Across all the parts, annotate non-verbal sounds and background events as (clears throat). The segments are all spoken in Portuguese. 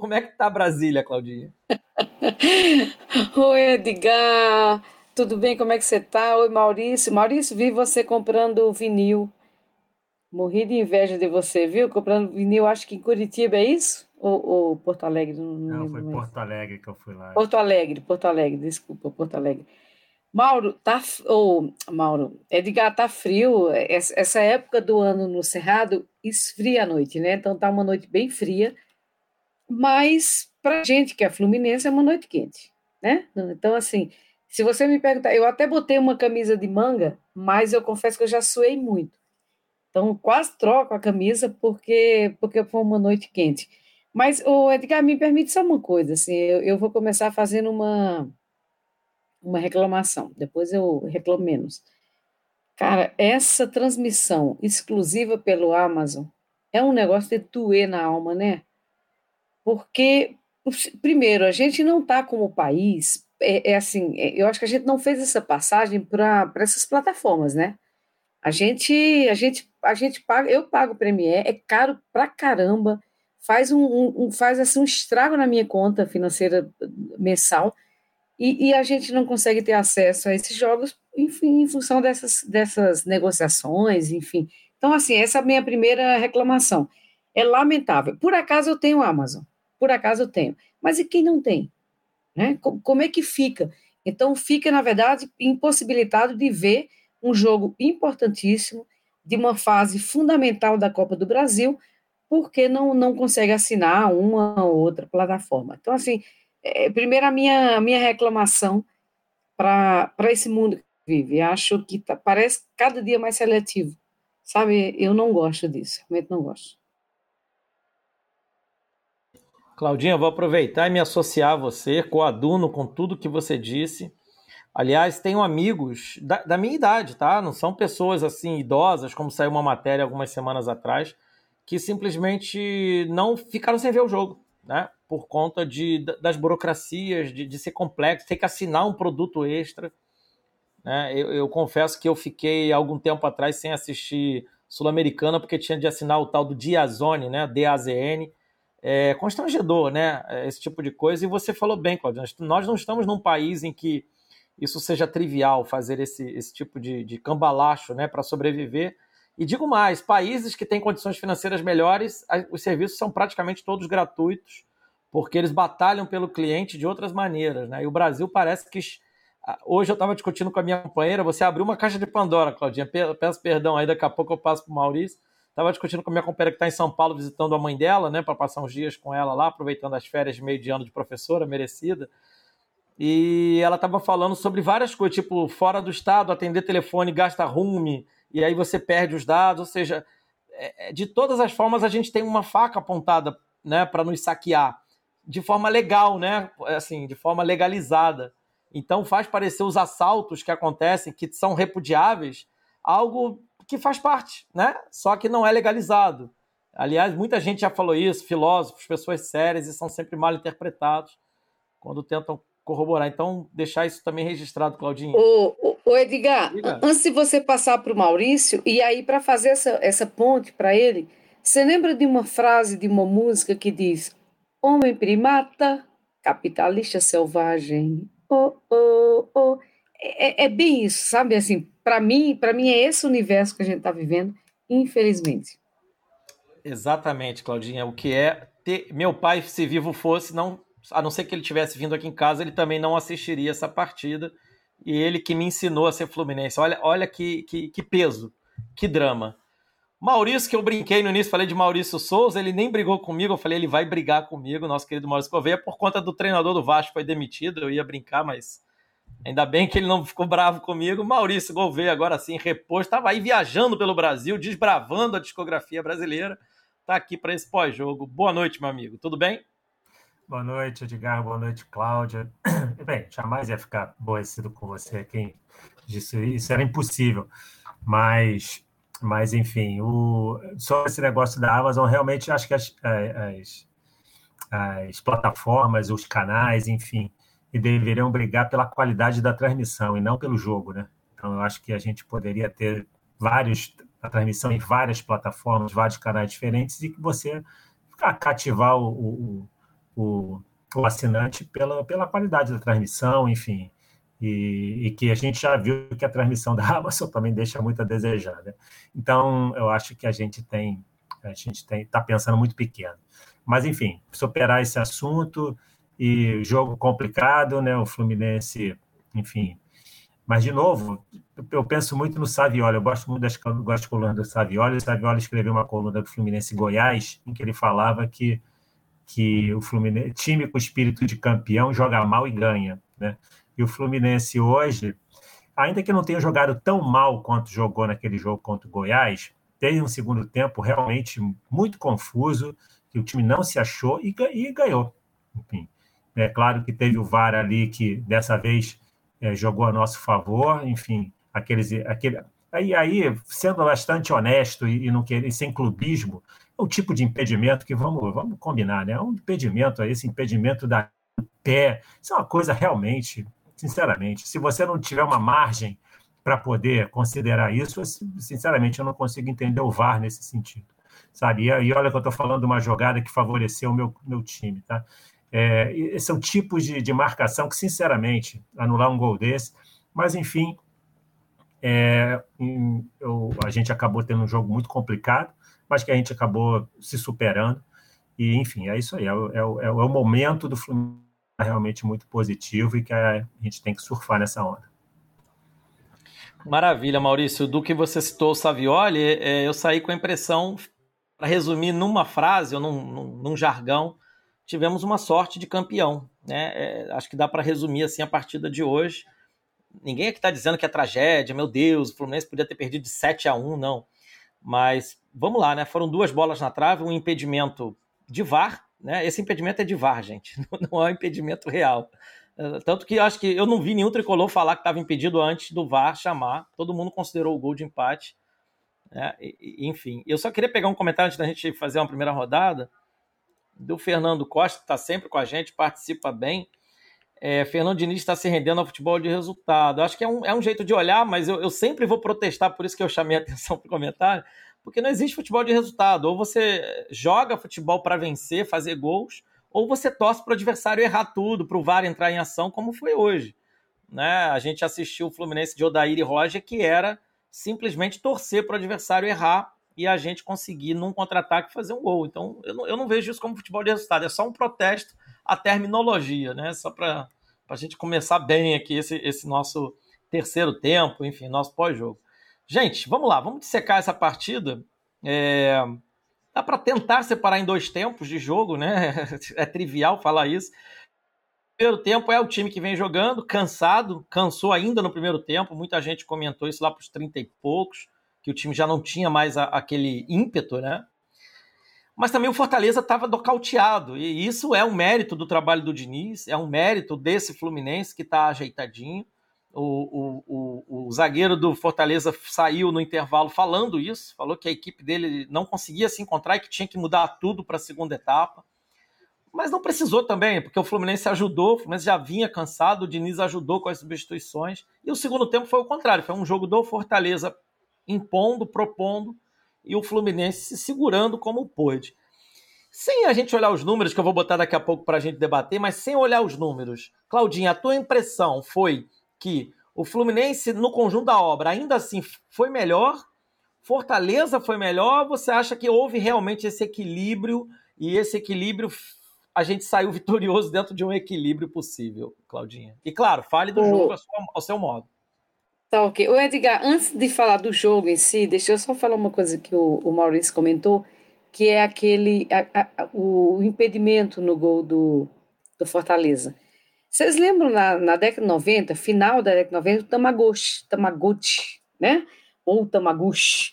Como é que tá Brasília, Claudinha? (laughs) Oi, Edgar. Tudo bem? Como é que você tá? Oi, Maurício. Maurício, vi você comprando vinil. Morri de inveja de você, viu? Comprando vinil, acho que em Curitiba, é isso? Ou, ou Porto Alegre? Não, não, foi mais. Porto Alegre que eu fui lá. Porto Alegre, Porto Alegre, desculpa, Porto Alegre. Mauro, tá. Oh, Mauro, Edgar, tá frio. Essa época do ano no Cerrado esfria a noite, né? Então tá uma noite bem fria. Mas pra gente que é fluminense é uma noite quente, né? Então, assim, se você me perguntar, eu até botei uma camisa de manga, mas eu confesso que eu já suei muito. Então, quase troco a camisa porque porque foi uma noite quente. Mas, o Edgar, me permite só uma coisa, assim, eu, eu vou começar fazendo uma uma reclamação, depois eu reclamo menos. Cara, essa transmissão exclusiva pelo Amazon é um negócio de doer na alma, né? Porque, primeiro, a gente não está como país, é, é assim, é, eu acho que a gente não fez essa passagem para essas plataformas, né? A gente, a gente, a gente paga, eu pago o Premiere, é caro pra caramba, faz um, um, faz assim um estrago na minha conta financeira mensal e, e, a gente não consegue ter acesso a esses jogos, enfim, em função dessas, dessas negociações, enfim. Então, assim, essa é a minha primeira reclamação. É lamentável. Por acaso eu tenho Amazon, por acaso eu tenho. Mas e quem não tem? Né? Como é que fica? Então, fica, na verdade, impossibilitado de ver um jogo importantíssimo, de uma fase fundamental da Copa do Brasil, porque não, não consegue assinar uma ou outra plataforma. Então, assim, é, primeiro a minha, a minha reclamação para esse mundo que vive. Acho que tá, parece cada dia mais seletivo. Sabe, eu não gosto disso, realmente não gosto. Claudinha, vou aproveitar e me associar a você, coaduno com tudo que você disse. Aliás, tenho amigos da, da, minha idade, tá? Não são pessoas assim idosas, como saiu uma matéria algumas semanas atrás, que simplesmente não ficaram sem ver o jogo, né? por conta de, das burocracias, de, de ser complexo, ter que assinar um produto extra. Né? Eu, eu, confesso que eu fiquei algum tempo atrás sem assistir Sul-Americana, porque tinha de assinar o tal do Diazone, né? D-A-Z-N. É constrangedor, né? Esse tipo de coisa. E você falou bem, Claudio, nós não estamos num país em que isso seja trivial, fazer esse, esse tipo de, de cambalacho né? para sobreviver. E digo mais, países que têm condições financeiras melhores, os serviços são praticamente todos gratuitos porque eles batalham pelo cliente de outras maneiras, né? E o Brasil parece que hoje eu estava discutindo com a minha companheira, você abriu uma caixa de Pandora, Claudinha. Peço perdão aí, daqui a pouco eu passo para o Maurício. Estava discutindo com a minha companheira que está em São Paulo visitando a mãe dela, né, para passar uns dias com ela lá, aproveitando as férias de meio de ano de professora merecida. E ela estava falando sobre várias coisas, tipo, fora do estado, atender telefone gasta rume, e aí você perde os dados. Ou seja, é, é, de todas as formas, a gente tem uma faca apontada né, para nos saquear de forma legal, né? Assim, de forma legalizada. Então faz parecer os assaltos que acontecem, que são repudiáveis, algo que faz parte, né? Só que não é legalizado. Aliás, muita gente já falou isso, filósofos, pessoas sérias, e são sempre mal interpretados quando tentam corroborar. Então, deixar isso também registrado, Claudinho. Ô, ô Edgar, Diga. antes de você passar para o Maurício, e aí para fazer essa, essa ponte para ele, você lembra de uma frase de uma música que diz: Homem primata, capitalista selvagem. Oh, oh, oh. É, é bem isso, sabe? Assim, para mim, para mim é esse universo que a gente está vivendo, infelizmente. Exatamente, Claudinha. O que é ter... meu pai, se vivo fosse, não, a não ser que ele tivesse vindo aqui em casa, ele também não assistiria essa partida. E ele que me ensinou a ser fluminense. Olha, olha que, que, que peso, que drama. Maurício, que eu brinquei no início, falei de Maurício Souza, ele nem brigou comigo, eu falei, ele vai brigar comigo, nosso querido Maurício Gouveia, por conta do treinador do Vasco foi demitido, eu ia brincar, mas ainda bem que ele não ficou bravo comigo. Maurício Gouveia, agora sim, reposto, estava aí viajando pelo Brasil, desbravando a discografia brasileira, está aqui para esse pós-jogo. Boa noite, meu amigo, tudo bem? Boa noite, Edgar, boa noite, Cláudia. (clears throat) Bem, jamais ia ficar aborrecido com você, quem disse isso era impossível, mas mas, enfim, o, só esse negócio da Amazon, realmente acho que as, as, as plataformas, os canais, enfim, deveriam brigar pela qualidade da transmissão e não pelo jogo, né? Então, eu acho que a gente poderia ter vários, a transmissão em várias plataformas, vários canais diferentes e que você cativar o, o, o assinante pela, pela qualidade da transmissão, enfim, e, e, que a gente já viu que a transmissão (laughs) da Amazon também deixa muito a desejar. Né? Então, eu acho que a gente tem, a gente tem, está pensando muito pequeno. Mas, enfim, superar esse assunto e jogo complicado, né? O Fluminense, enfim. Mas, de novo, eu penso muito no Savioli, eu gosto muito das, das colunas do Savioli. O Savioli escreveu uma coluna do Fluminense Goiás, em que ele falava que, que o Fluminense, time com espírito de campeão, joga mal e ganha, né? E o Fluminense hoje, ainda que não tenha jogado tão mal quanto jogou naquele jogo contra o Goiás, teve um segundo tempo realmente muito confuso, que o time não se achou e, e ganhou. Enfim, é claro que teve o VAR ali que dessa vez é, jogou a nosso favor, enfim, aqueles, aquele, aí, aí sendo bastante honesto e, e não querer sem clubismo, é o tipo de impedimento que vamos, vamos combinar, né? É um impedimento, esse impedimento da pé, isso é uma coisa realmente sinceramente. Se você não tiver uma margem para poder considerar isso, sinceramente, eu não consigo entender o VAR nesse sentido. Sabe? E, olha que eu estou falando de uma jogada que favoreceu o meu, meu time. Tá? É, esse é o tipo de, de marcação que, sinceramente, anular um gol desse. Mas, enfim, é, eu, a gente acabou tendo um jogo muito complicado, mas que a gente acabou se superando. E, enfim, é isso aí. É, é, é, é o momento do Fluminense realmente muito positivo e que a gente tem que surfar nessa onda. Maravilha, Maurício. Do que você citou o Savioli, é, eu saí com a impressão, para resumir numa frase ou num, num, jargão, tivemos uma sorte de campeão. Né? É, acho que dá para resumir assim a partida de hoje. Ninguém aqui está dizendo que é tragédia, meu Deus, o Fluminense podia ter perdido de 7 a 1, não. Mas vamos lá, né? Foram duas bolas na trave, um impedimento de VAR, né? Esse impedimento é de VAR, gente, (laughs) não é um impedimento real. É, tanto que acho que eu não vi nenhum tricolor falar que estava impedido antes do VAR chamar. Todo mundo considerou o gol de empate. Né? enfim, eu só queria pegar um comentário antes da gente fazer uma primeira rodada do Fernando Costa, que está sempre com a gente, participa bem. É, Fernando Diniz está se rendendo ao futebol de resultado. Acho que é um, é um jeito de olhar, mas eu, eu sempre vou protestar, por isso que eu chamei a atenção para o comentário, porque não existe futebol de resultado. Ou você joga futebol para vencer, fazer gols, ou você torce para o adversário errar tudo, para o VAR entrar em ação, como foi hoje. Né? A gente assistiu o Fluminense de Odair e Roger, que era simplesmente torcer para o adversário errar e a gente conseguir, num contra-ataque, fazer um gol. Então, eu não, eu não, vejo isso como futebol de resultado, é só um protesto à terminologia, né? Só para a gente começar bem aqui esse, esse nosso terceiro tempo, enfim, nosso pós-jogo. Gente, vamos lá, vamos dissecar essa partida. É... Dá para tentar separar em dois tempos de jogo, né? (laughs) É trivial falar isso. Primeiro tempo é o time que vem jogando, cansado, cansou ainda no primeiro tempo. Muita gente comentou isso lá para os 30 e poucos, que o time já não tinha mais a, aquele ímpeto, né? Mas também o Fortaleza estava docauteado, e isso é um mérito do trabalho do Diniz, é um mérito desse Fluminense que está ajeitadinho. O, o, o, o, zagueiro do Fortaleza saiu no intervalo falando isso, falou que a equipe dele não conseguia se encontrar e que tinha que mudar tudo para a segunda etapa. Mas não precisou também, porque o Fluminense ajudou, o Fluminense já vinha cansado, o Diniz ajudou com as substituições. E o segundo tempo foi o contrário, foi um jogo do Fortaleza impondo, propondo, e o Fluminense se segurando como pôde. Sem a gente olhar os números, que eu vou botar daqui a pouco para a gente debater, mas sem olhar os números, Claudinha, a tua impressão foi que o Fluminense, no conjunto da obra, ainda assim foi melhor, Fortaleza foi melhor, você acha que houve realmente esse equilíbrio e esse equilíbrio a gente saiu (laughs) vitorioso dentro de um equilíbrio possível, Claudinha? E claro, fale do o... jogo ao seu, ao seu modo. Tá ok. O Edgar, antes de falar do jogo em si, deixa eu só falar uma coisa que o, o Maurício comentou, que é aquele a, a, o impedimento no gol do, do Fortaleza. Vocês lembram na, na década de 90, final da década de 90, o Tamagotchi, Tamagotchi, né? Ou Tamagotchi.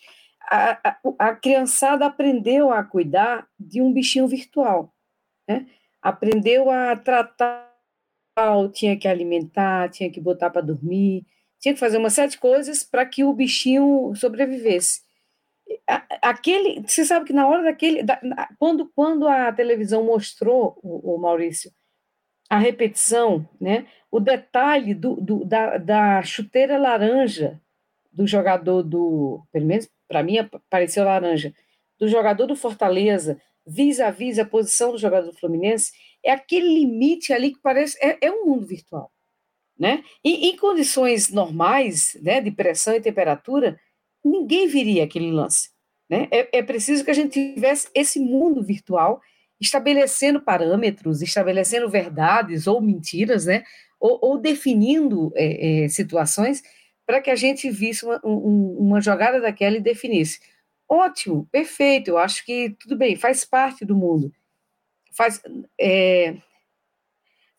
A, a, a, criançada aprendeu a cuidar de um bichinho virtual, né? Aprendeu a tratar, tinha que alimentar, tinha que botar para dormir, tinha que fazer uma série de coisas para que o bichinho sobrevivesse. Aquele, você sabe que na hora daquele, da, quando, quando a televisão mostrou o, o Maurício a repetição, né? o detalhe do, do, da, da chuteira laranja do jogador do, pelo menos para mim pareceu laranja, do jogador do Fortaleza, vis a vis a posição do jogador do Fluminense, é aquele limite ali que parece é, é um mundo virtual, né? E, em condições normais, né, de pressão e temperatura, ninguém viria aquele lance, né? É, é preciso que a gente tivesse esse mundo virtual estabelecendo parâmetros, estabelecendo verdades ou mentiras, né? Ou, ou definindo é, é, situações para que a gente visse uma, um, uma jogada daquela e definisse. Ótimo, perfeito, eu acho que tudo bem, faz parte do mundo. Faz, é,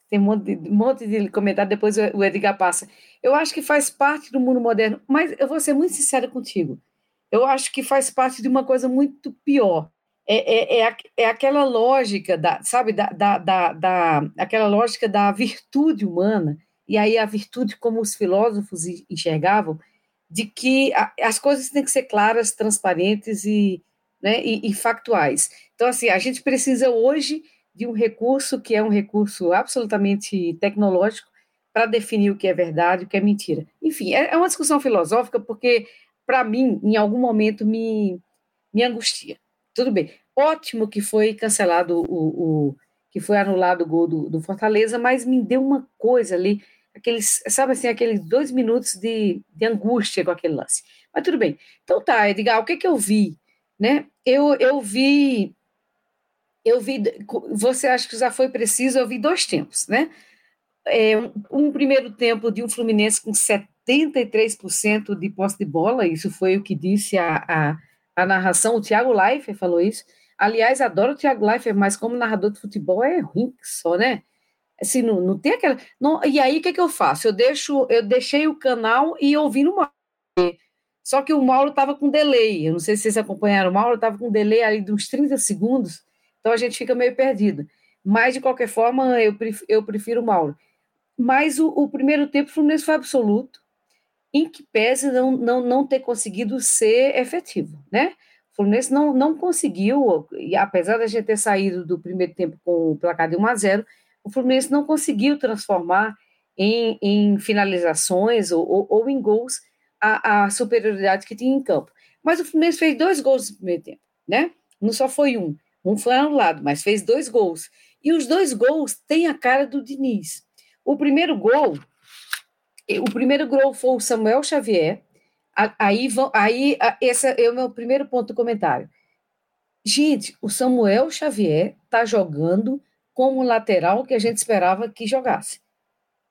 tem um monte, de, um monte de comentário, depois o Edgar passa. Eu acho que faz parte do mundo moderno, mas eu vou ser muito sincera contigo. Eu acho que faz parte de uma coisa muito pior, é, é, é, é aquela lógica da, sabe, da, da, da, da, aquela lógica da virtude humana, e aí a virtude como os filósofos enxergavam, de que a, as coisas têm que ser claras, transparentes e, né, e, e factuais. Então, assim, a gente precisa hoje de um recurso que é um recurso absolutamente tecnológico para definir o que é verdade o que é mentira. Enfim, é, é uma discussão filosófica porque, para mim, em algum momento me, me angustia. Tudo bem. Ótimo que foi cancelado o, o que foi anulado o gol do, do, Fortaleza, mas me deu uma coisa ali, aqueles, sabe assim, aqueles dois minutos de, de angústia com aquele lance. Mas tudo bem. Então tá, Edgar, o que que eu vi? Né? Eu, eu vi, eu vi, você acha que já foi preciso, eu vi dois tempos, né? É, um, primeiro tempo de um Fluminense com 73% de posse de bola, isso foi o que disse a, a a narração, o Thiago Leifert falou isso. Aliás, adoro o Thiago Leifert, mas como narrador de futebol é ruim só, né? Assim, não, não tem aquela. Não, e aí, o que, que eu faço? Eu deixo, eu deixei o canal e ouvi no Mauro. Só que o Mauro estava com delay. Eu não sei se vocês acompanharam, o Mauro estava com delay ali de uns 30 segundos, então a gente fica meio perdido. Mas, de qualquer forma, eu prefiro, eu prefiro o Mauro. Mas o, o primeiro tempo o Fluminense foi absoluto em que pese não, não, não ter conseguido ser efetivo, né? O Fluminense não, não conseguiu, e apesar da gente ter saído do primeiro tempo com o placar de 1 a 0, o Fluminense não conseguiu transformar em, em finalizações ou, ou, ou em gols a, a, superioridade que tinha em campo. Mas o Fluminense fez dois gols no primeiro tempo, né? Não só foi um, um foi anulado, mas fez dois gols. E os dois gols têm a cara do Diniz. O primeiro gol o primeiro gol foi o Samuel Xavier. Aí, aí esse é o meu primeiro ponto do comentário. Gente, o Samuel Xavier está jogando como lateral que a gente esperava que jogasse.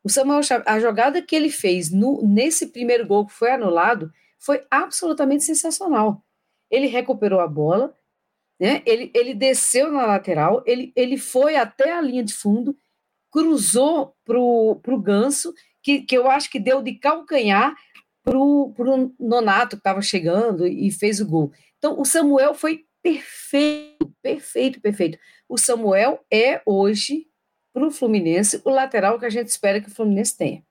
O Samuel Xavier, a jogada que ele fez no, nesse primeiro gol que foi anulado foi absolutamente sensacional. Ele recuperou a bola, né? ele, ele desceu na lateral, ele, ele foi até a linha de fundo, cruzou para o Ganso que, que eu acho que deu de calcanhar para o Nonato, que estava chegando e fez o gol. Então, o Samuel foi perfeito, perfeito, perfeito. O Samuel é hoje, para o Fluminense, o lateral que a gente espera que o Fluminense tenha.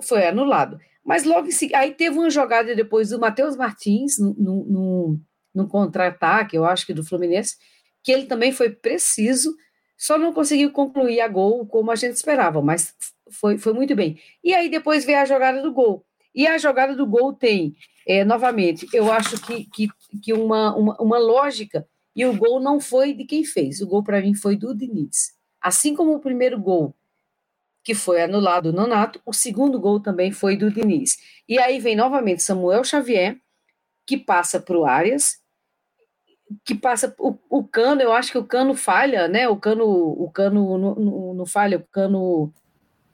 Foi anulado. Mas logo em seguida, aí teve uma jogada depois do Matheus Martins, no, no contra-ataque, eu acho que do Fluminense, que ele também foi preciso, só não conseguiu concluir a gol como a gente esperava, mas foi, foi muito bem. E aí depois veio a jogada do gol. E a jogada do gol tem, é, novamente, eu acho que, que, que uma, uma, uma lógica, e o gol não foi de quem fez, o gol para mim foi do Diniz. Assim como o primeiro gol, que foi anulado no Nato, o segundo gol também foi do Diniz. E aí vem novamente Samuel Xavier, que passa para o Arias, que passa o, o, cano, eu acho que o cano falha, né? O cano, o cano não, não falha, o cano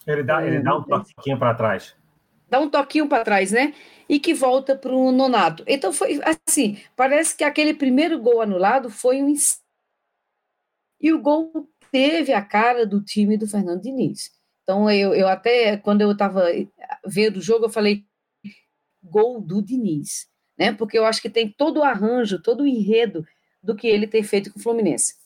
ele dá, ele dá um toquinho para trás. Dá um toquinho para trás, né? E que volta para o Nonato. Então foi assim: parece que aquele primeiro gol anulado foi um. E o gol teve a cara do time do Fernando Diniz. Então eu, eu até, quando eu estava vendo o jogo, eu falei: gol do Diniz. Né? Porque eu acho que tem todo o arranjo, todo o enredo do que ele tem feito com o Fluminense.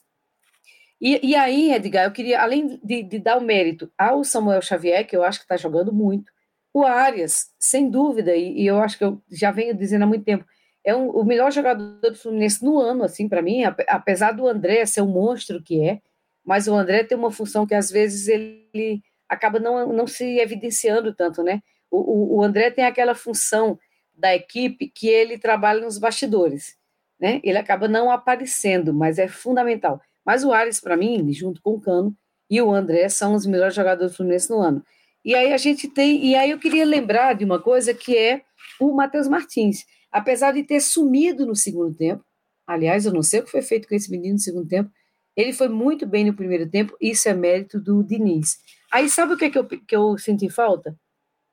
E, e aí, Edgar, eu queria, além de, de, dar o mérito ao Samuel Xavier, que eu acho que está jogando muito, o Arias, sem dúvida, e, e, eu acho que eu já venho dizendo há muito tempo, é um, o melhor jogador do Fluminense no ano, assim, para mim, apesar do André ser um monstro que é, mas o André tem uma função que às vezes ele acaba não, não se evidenciando tanto, né? O, o, o André tem aquela função da equipe que ele trabalha nos bastidores, né? Ele acaba não aparecendo, mas é fundamental. Mas o Ares, para mim, junto com o Cano, e o André são os melhores jogadores do Fluminense no ano. E aí a gente tem, e aí eu queria lembrar de uma coisa que é o Matheus Martins. Apesar de ter sumido no segundo tempo, aliás, eu não sei o que foi feito com esse menino no segundo tempo, ele foi muito bem no primeiro tempo, isso é mérito do Diniz. Aí sabe o que, é que, eu, que eu senti falta?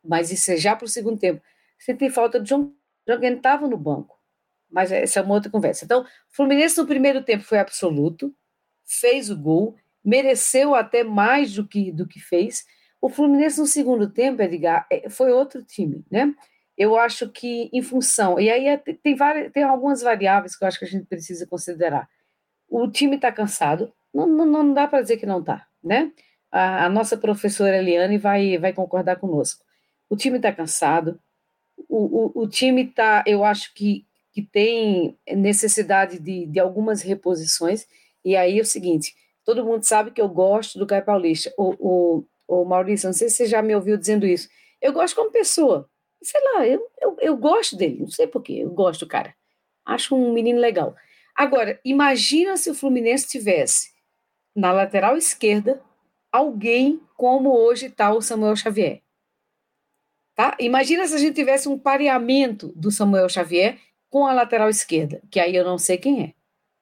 Mas isso é já para o segundo tempo. Senti falta de John, John estava no banco. Mas essa é uma outra conversa. Então, o Fluminense no primeiro tempo foi absoluto, fez o gol, mereceu até mais do que, do que fez, o Fluminense no segundo tempo, Edgar, é, foi outro time, né? Eu acho que em função, e aí é, tem, várias, tem algumas variáveis que eu acho que a gente precisa considerar. O time está cansado, não, não, não dá para dizer que não está, né? A, a, nossa professora Eliane vai, vai concordar conosco. O time está cansado, o, o, o time está, eu acho que, que tem necessidade de, de algumas reposições, e aí é o seguinte, todo mundo sabe que eu gosto do Caio Paulista, o, o Ô, Maurício, não sei se você já me ouviu dizendo isso. Eu gosto como pessoa. Sei lá, eu, eu, eu gosto dele, não sei porquê, eu gosto cara. Acho um menino legal. Agora, imagina se o Fluminense tivesse na lateral esquerda alguém como hoje está o Samuel Xavier. Tá? Imagina se a gente tivesse um pareamento do Samuel Xavier com a lateral esquerda, que aí eu não sei quem é.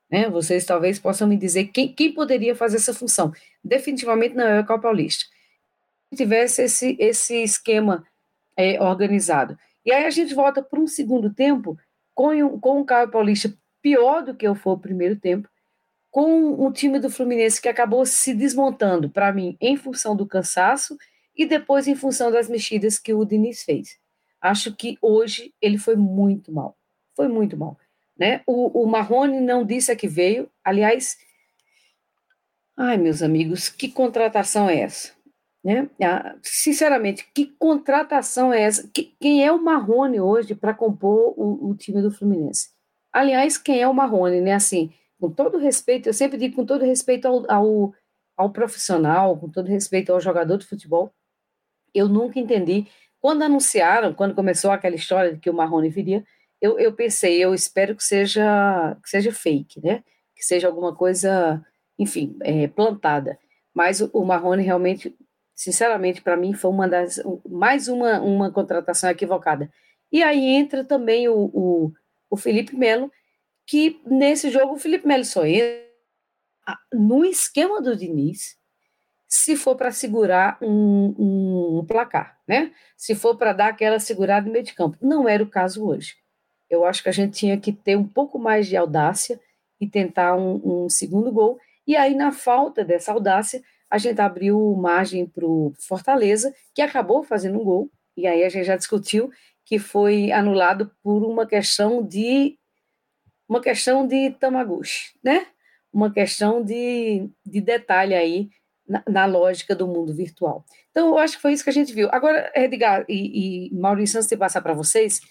Né? Vocês talvez possam me dizer quem, quem poderia fazer essa função. Definitivamente não é o Cal Paulista tivesse esse, esse esquema é, organizado. E aí a gente volta para um segundo tempo com, com o Caio Paulista pior do que for o primeiro tempo, com um time do Fluminense que acabou se desmontando, para mim, em função do cansaço e depois em função das mexidas que o Diniz fez. Acho que hoje ele foi muito mal. Foi muito mal. Né? O, o Marrone não disse a que veio. Aliás, ai, meus amigos, que contratação é essa? Né? Ah, sinceramente, que contratação é essa? quem é o Marrone hoje para compor o, o, time do Fluminense? Aliás, quem é o Marrone, né? Assim, com todo respeito, eu sempre digo com todo respeito ao, ao, ao profissional, com todo respeito ao jogador de futebol, eu nunca entendi. Quando anunciaram, quando começou aquela história de que o Marrone viria, eu, eu pensei, eu espero que seja, que seja fake, né? Que seja alguma coisa, enfim, é, plantada. Mas o, o Marrone realmente sinceramente, para mim, foi uma das mais uma, uma contratação equivocada. E aí entra também o, o, o Felipe Melo, que nesse jogo o Felipe Melo só entra no esquema do Diniz, se for para segurar um, um, placar, né? Se for para dar aquela segurada no meio de campo. Não era o caso hoje. Eu acho que a gente tinha que ter um pouco mais de audácia e tentar um, um segundo gol. E aí, na falta dessa audácia, a gente abriu margem para o Fortaleza, que acabou fazendo um gol, e aí a gente já discutiu que foi anulado por uma questão de uma questão de Tamaguchi, né? Uma questão de, de detalhe aí na, na, lógica do mundo virtual. Então, eu acho que foi isso que a gente viu. Agora, Edgar e, e Maurício, antes de passar para vocês,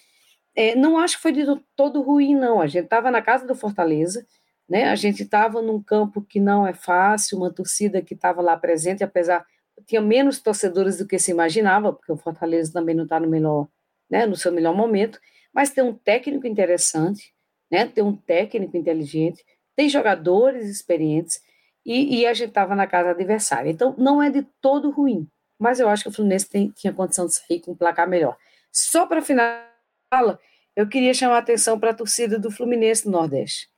é, não acho que foi de todo ruim, não. A gente estava na casa do Fortaleza, né? A gente estava num campo que não é fácil, uma torcida que estava lá presente, apesar tinha menos torcedores do que se imaginava, porque o Fortaleza também não está no melhor, né, no seu melhor momento, mas tem um técnico interessante, né, tem um técnico inteligente, tem jogadores experientes e, e a gente estava na casa adversária. Então não é de todo ruim, mas eu acho que o Fluminense tem, tinha condição de sair com um placar melhor. Só para final, eu queria chamar a atenção para a torcida do Fluminense no Nordeste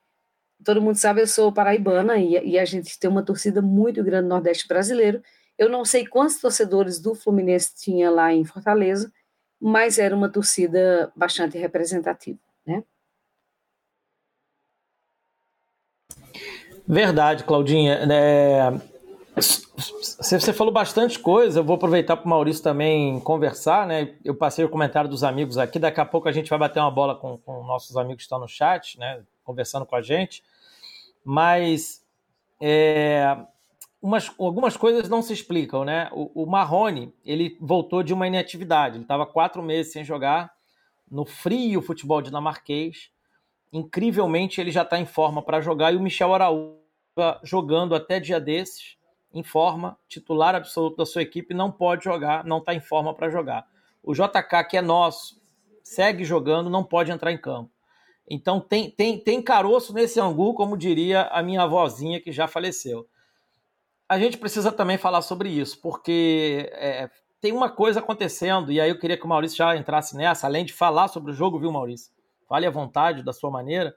todo mundo sabe, eu sou paraibana e, e, a gente tem uma torcida muito grande no Nordeste brasileiro. Eu não sei quantos torcedores do Fluminense tinha lá em Fortaleza, mas era uma torcida bastante representativa, né? Verdade, Claudinha. É... Você falou bastante coisa, eu vou aproveitar para o Maurício também conversar, né? Eu passei o comentário dos amigos aqui, daqui a pouco a gente vai bater uma bola com, com nossos amigos que estão no chat, né? Conversando com a gente mas é, umas, algumas coisas não se explicam, né? O, o Marrone, ele voltou de uma inatividade, ele estava quatro meses sem jogar no frio futebol dinamarquês. Incrivelmente, ele já está em forma para jogar e o Michel Araújo jogando até dia desses, em forma, titular absoluto da sua equipe, não pode jogar, não está em forma para jogar. O JK, que é nosso, segue jogando, não pode entrar em campo. Então tem, tem, tem caroço nesse angu, como diria a minha avózinha que já faleceu. a gente precisa também falar sobre isso, porque é, tem uma coisa acontecendo, e aí eu queria que o Maurício já entrasse nessa, além de falar sobre o jogo, viu, Maurício? Fale à vontade, da sua maneira.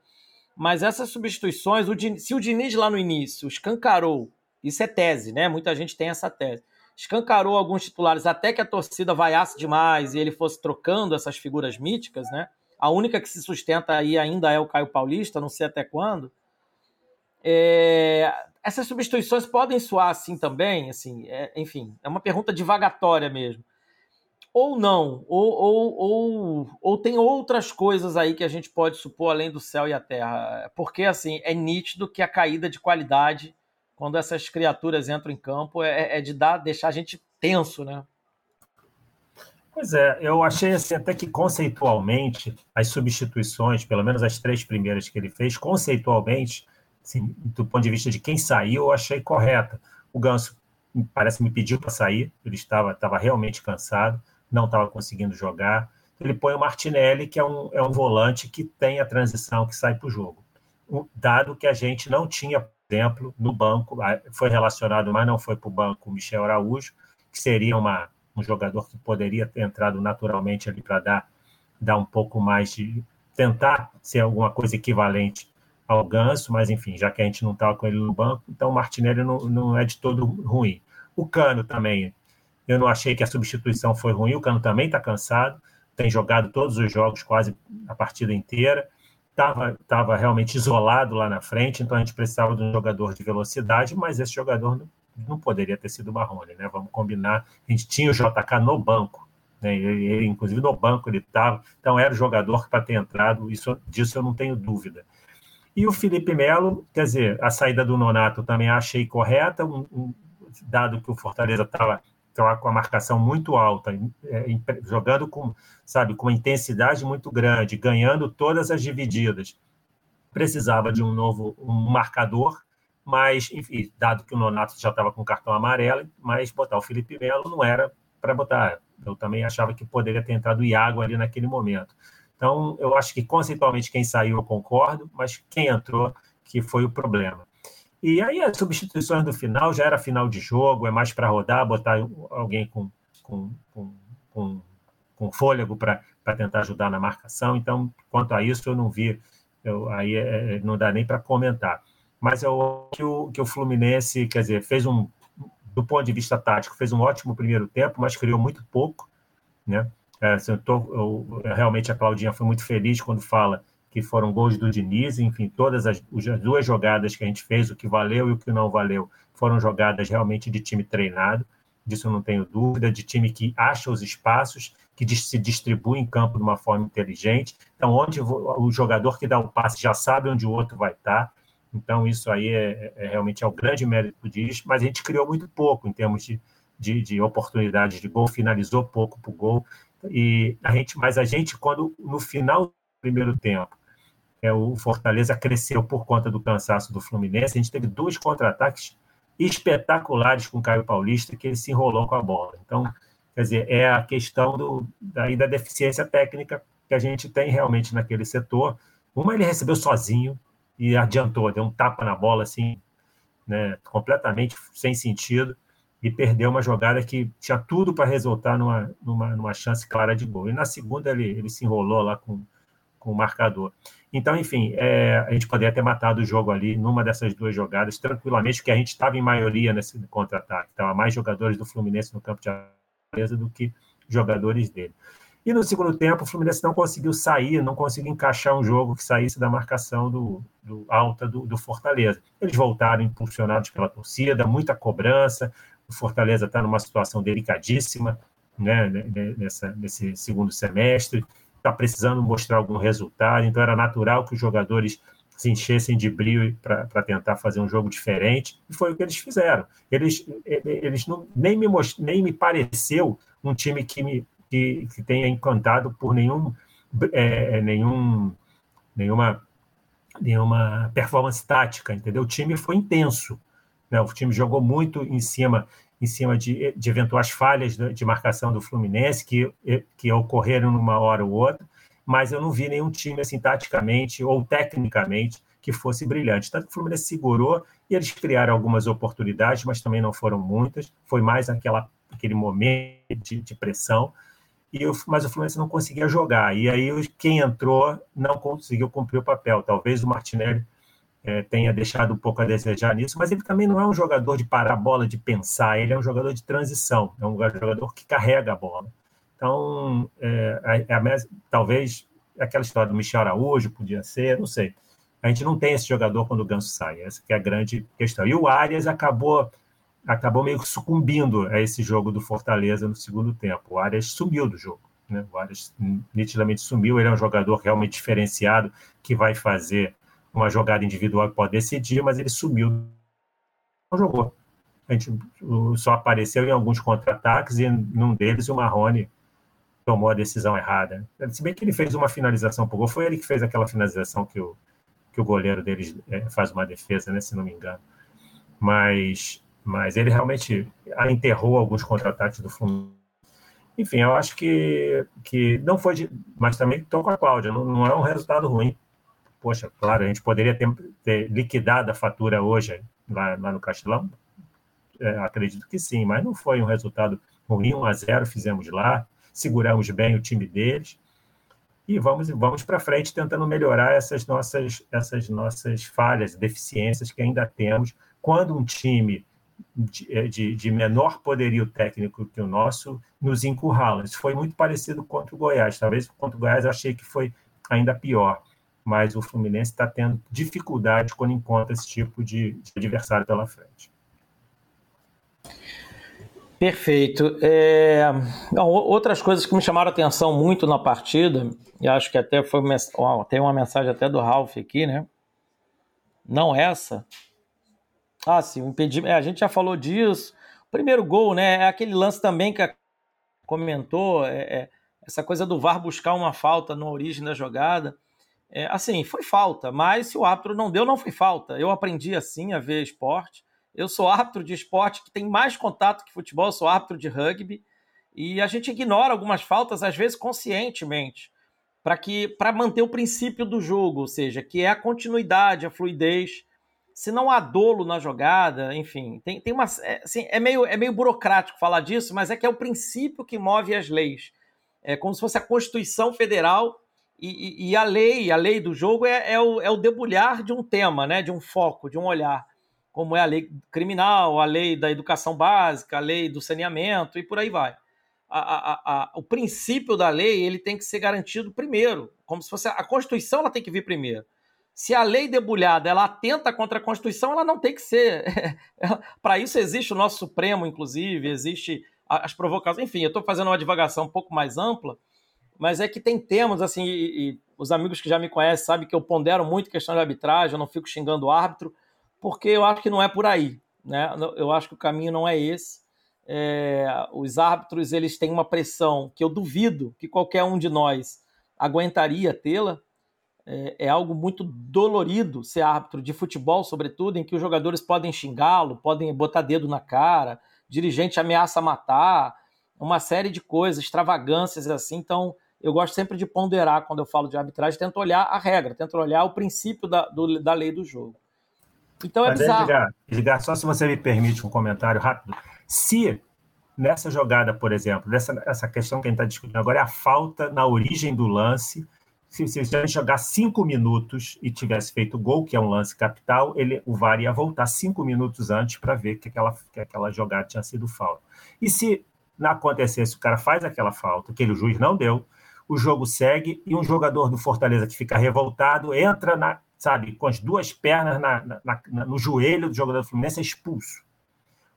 Mas essas substituições, o se o Diniz lá no início escancarou, isso é tese, né? Muita gente tem essa tese. Escancarou alguns titulares até que a torcida vaiasse demais e ele fosse trocando essas figuras míticas, né? A única que se sustenta aí ainda é o Caio Paulista, não sei até quando. É, essas substituições podem soar assim também, assim, é, enfim, é uma pergunta divagatória mesmo. Ou não, ou, ou, ou, ou tem outras coisas aí que a gente pode supor além do céu e a terra. Porque, assim, é nítido que a caída de qualidade, quando essas criaturas entram em campo, é, é de dar, deixar a gente tenso, né? Pois é, eu achei assim, até que conceitualmente as substituições, pelo menos as três primeiras que ele fez, conceitualmente assim, do ponto de vista de quem saiu, eu achei correta. O Ganso parece me pediu para sair, ele estava, estava realmente cansado, não estava conseguindo jogar. Ele põe o Martinelli, que é um, é um volante que tem a transição que sai para o jogo. Dado que a gente não tinha, por exemplo, no banco, foi relacionado, mas não foi para o banco, o Michel Araújo, que seria uma, um jogador que poderia ter entrado naturalmente ali para dar, dar um pouco mais de. tentar ser alguma coisa equivalente ao Ganso, mas enfim, já que a gente não estava com ele no banco, então o Martinelli não, não é de todo ruim. O Cano também, eu não achei que a substituição foi ruim, o Cano também está cansado, tem jogado todos os jogos, quase a partida inteira, estava tava realmente isolado lá na frente, então a gente precisava de um jogador de velocidade, mas esse jogador não, não poderia ter sido o Marrone, né? Vamos combinar, a gente tinha o JK no banco, né? ele, ele, inclusive no banco ele estava, então era o jogador para ter entrado, isso, disso eu não tenho dúvida. E o Felipe Melo, quer dizer, a saída do Nonato também achei correta, um, um, dado que o Fortaleza estava com a marcação muito alta, é, jogando com, sabe, com uma intensidade muito grande, ganhando todas as divididas. Precisava de um novo um marcador, mas, enfim, dado que o Nonato já estava com cartão amarelo, mas botar o Felipe Melo não era para botar. Eu também achava que poderia ter entrado o Iago ali naquele momento. Então, eu acho que conceitualmente quem saiu eu concordo, mas quem entrou que foi o problema. E aí as substituições do final já era final de jogo, é mais para rodar, botar alguém com, com, com, com, com fôlego para tentar ajudar na marcação. Então, quanto a isso, eu não vi, eu, aí é, é não dá nem para comentar. Mas eu que o, que o Fluminense, quer dizer, fez um, do ponto de vista tático, fez um ótimo primeiro tempo, mas criou muito pouco, né? É, assim, eu tô, eu, realmente a Claudinha foi muito feliz quando fala que foram gols do Diniz, enfim, todas as, as, duas jogadas que a gente fez, o que valeu e o que não valeu, foram jogadas realmente de time treinado, disso não tenho dúvida, de time que acha os espaços, que se distribui em campo de uma forma inteligente, então onde o jogador que dá o passe já sabe onde o outro vai estar, então isso aí é, é realmente é o grande mérito Diniz, mas a gente criou muito pouco em termos de, de, de oportunidades de gol, finalizou pouco para o gol, e a gente, mas a gente, quando no final do primeiro tempo, é, o Fortaleza cresceu por conta do cansaço do Fluminense, a gente teve dois contra-ataques espetaculares com o Caio Paulista, que ele se enrolou com a bola. Então, quer dizer, é a questão do, daí da deficiência técnica que a gente tem realmente naquele setor. Uma ele recebeu sozinho e adiantou, deu um tapa na bola assim, né, completamente sem sentido e perdeu uma jogada que tinha tudo para resultar numa, numa, numa, chance clara de gol. E na segunda ele, ele se enrolou lá com, com o marcador. Então, enfim, é, a gente poderia ter matado o jogo ali numa dessas duas jogadas tranquilamente, porque a gente estava em maioria nesse contra-ataque. Estava mais jogadores do Fluminense no campo de defesa do que jogadores dele. E no segundo tempo, o Fluminense não conseguiu sair, não conseguiu encaixar um jogo que saísse da marcação do, do alta do, do Fortaleza. Eles voltaram impulsionados pela torcida, muita cobrança, o Fortaleza está numa situação delicadíssima né, né, né, nessa, nesse segundo semestre, está precisando mostrar algum resultado, então era natural que os jogadores se enchessem de brilho para tentar fazer um jogo diferente, e foi o que eles fizeram. Eles, eles não, nem, me most, nem me pareceu um time que, me, que, que tenha encantado por nenhum, é, é nenhum, nenhuma, nenhuma performance tática, entendeu? O time foi intenso, né? O time jogou muito em cima em cima de, de eventuais falhas de, marcação do Fluminense que, que ocorreram numa hora ou outra, mas eu não vi nenhum time assim taticamente ou tecnicamente que fosse brilhante. Tanto que o Fluminense segurou e eles criaram algumas oportunidades, mas também não foram muitas. Foi mais aquela, aquele momento de, de pressão. E eu, mas o Fluminense não conseguia jogar. E aí quem entrou não conseguiu cumprir o papel. Talvez o Martinelli é, tenha deixado um pouco a desejar nisso, mas ele também não é um jogador de parar a bola, de pensar. Ele é um jogador de transição. É um jogador que carrega a bola. Então, é, é talvez aquela história do Michel Araújo podia ser, não sei. A gente não tem esse jogador quando o Ganso sai, essa é a grande questão. E o Arias acabou acabou meio que sucumbindo a esse jogo do Fortaleza no segundo tempo. O Arias sumiu do jogo. Né? O Arias nitidamente sumiu. Ele é um jogador realmente diferenciado que vai fazer uma jogada individual que pode decidir, mas ele sumiu. Não jogou. A gente só apareceu em alguns contra-ataques e num deles o Marrone tomou a decisão errada. Se bem que ele fez uma finalização por gol, foi ele que fez aquela finalização que o, que o goleiro deles é, faz uma defesa, né, se não me engano. Mas, mas ele realmente enterrou alguns contra-ataques do Fluminense. Enfim, eu acho que, que não foi de. Mas também estou com a Cláudia, não, não, é um resultado ruim. Poxa, claro, a gente poderia ter, ter liquidado a fatura hoje lá, lá no Castelão. É, acredito que sim, mas não foi um resultado ruim, 1 a 0 fizemos lá, seguramos bem o time deles e vamos, vamos para frente tentando melhorar essas nossas, essas nossas falhas, deficiências que ainda temos. Quando um time de, é, de, de, menor poderio técnico que o nosso nos encurrala. Isso foi muito parecido contra o Goiás. Talvez contra o Goiás eu achei que foi ainda pior, mas o Fluminense está tendo dificuldade quando encontra esse tipo de, de adversário pela frente. Perfeito. É... outras coisas que me chamaram a atenção muito na partida, e acho que até foi tem uma mensagem até do Ralph aqui, né? Não essa. Ah, sim, o impedimento. É, a gente já falou disso. Primeiro gol, né? É aquele lance também que comentou, é, é, essa coisa do VAR buscar uma falta na origem da jogada. É, assim, foi falta, mas se o árbitro não deu, não foi falta. Eu aprendi assim a ver esporte. Eu sou árbitro de esporte que tem mais contato que futebol, eu sou árbitro de rugby, e a gente ignora algumas faltas, às vezes conscientemente, para que para manter o princípio do jogo, ou seja, que é a continuidade, a fluidez. Se não há dolo na jogada, enfim, tem, tem uma. É, assim, é, meio, é meio burocrático falar disso, mas é que é o princípio que move as leis. É como se fosse a Constituição Federal e, e, a lei, a lei do jogo é, é, o, é o debulhar de um tema, né, de um foco, de um olhar como é a lei criminal, a lei da educação básica, a lei do saneamento e por aí vai. A, a, a, o princípio da lei ele tem que ser garantido primeiro, como se fosse a Constituição ela tem que vir primeiro. Se a lei debulhada ela atenta contra a Constituição, ela não tem que ser. (laughs) Para isso existe o nosso Supremo, inclusive, existe as provocações. Enfim, eu estou fazendo uma divagação um pouco mais ampla, mas é que tem temas assim, e, e os amigos que já me conhecem sabem que eu pondero muito questão de arbitragem, eu não fico xingando o árbitro porque eu acho que não é por aí. Né? Eu acho que o caminho não é esse. É, os árbitros eles têm uma pressão que eu duvido que qualquer um de nós aguentaria tê-la. É, é, algo muito dolorido ser árbitro de futebol, sobretudo, em que os jogadores podem xingá-lo, podem botar dedo na cara, dirigente ameaça matar, uma série de coisas, extravagâncias assim. Então, eu gosto sempre de ponderar quando eu falo de arbitragem, tento olhar a regra, tento olhar o princípio da, do, da lei do jogo. Então é Mas bizarro. Edgar, Edgar, só se você me permite um comentário rápido. Se nessa jogada, por exemplo, dessa essa questão que a gente está discutindo agora é a falta na origem do lance. Se, se a gente jogar cinco minutos e tivesse feito o gol, que é um lance capital, ele, o VAR ia voltar cinco minutos antes para ver que aquela, que aquela jogada tinha sido falta. E se não acontecesse, o cara faz aquela falta, que ele, o juiz não deu, o jogo segue e um jogador do Fortaleza que fica revoltado entra na, sabe, com as duas pernas na, na, na, no joelho do jogador do Fluminense, é expulso.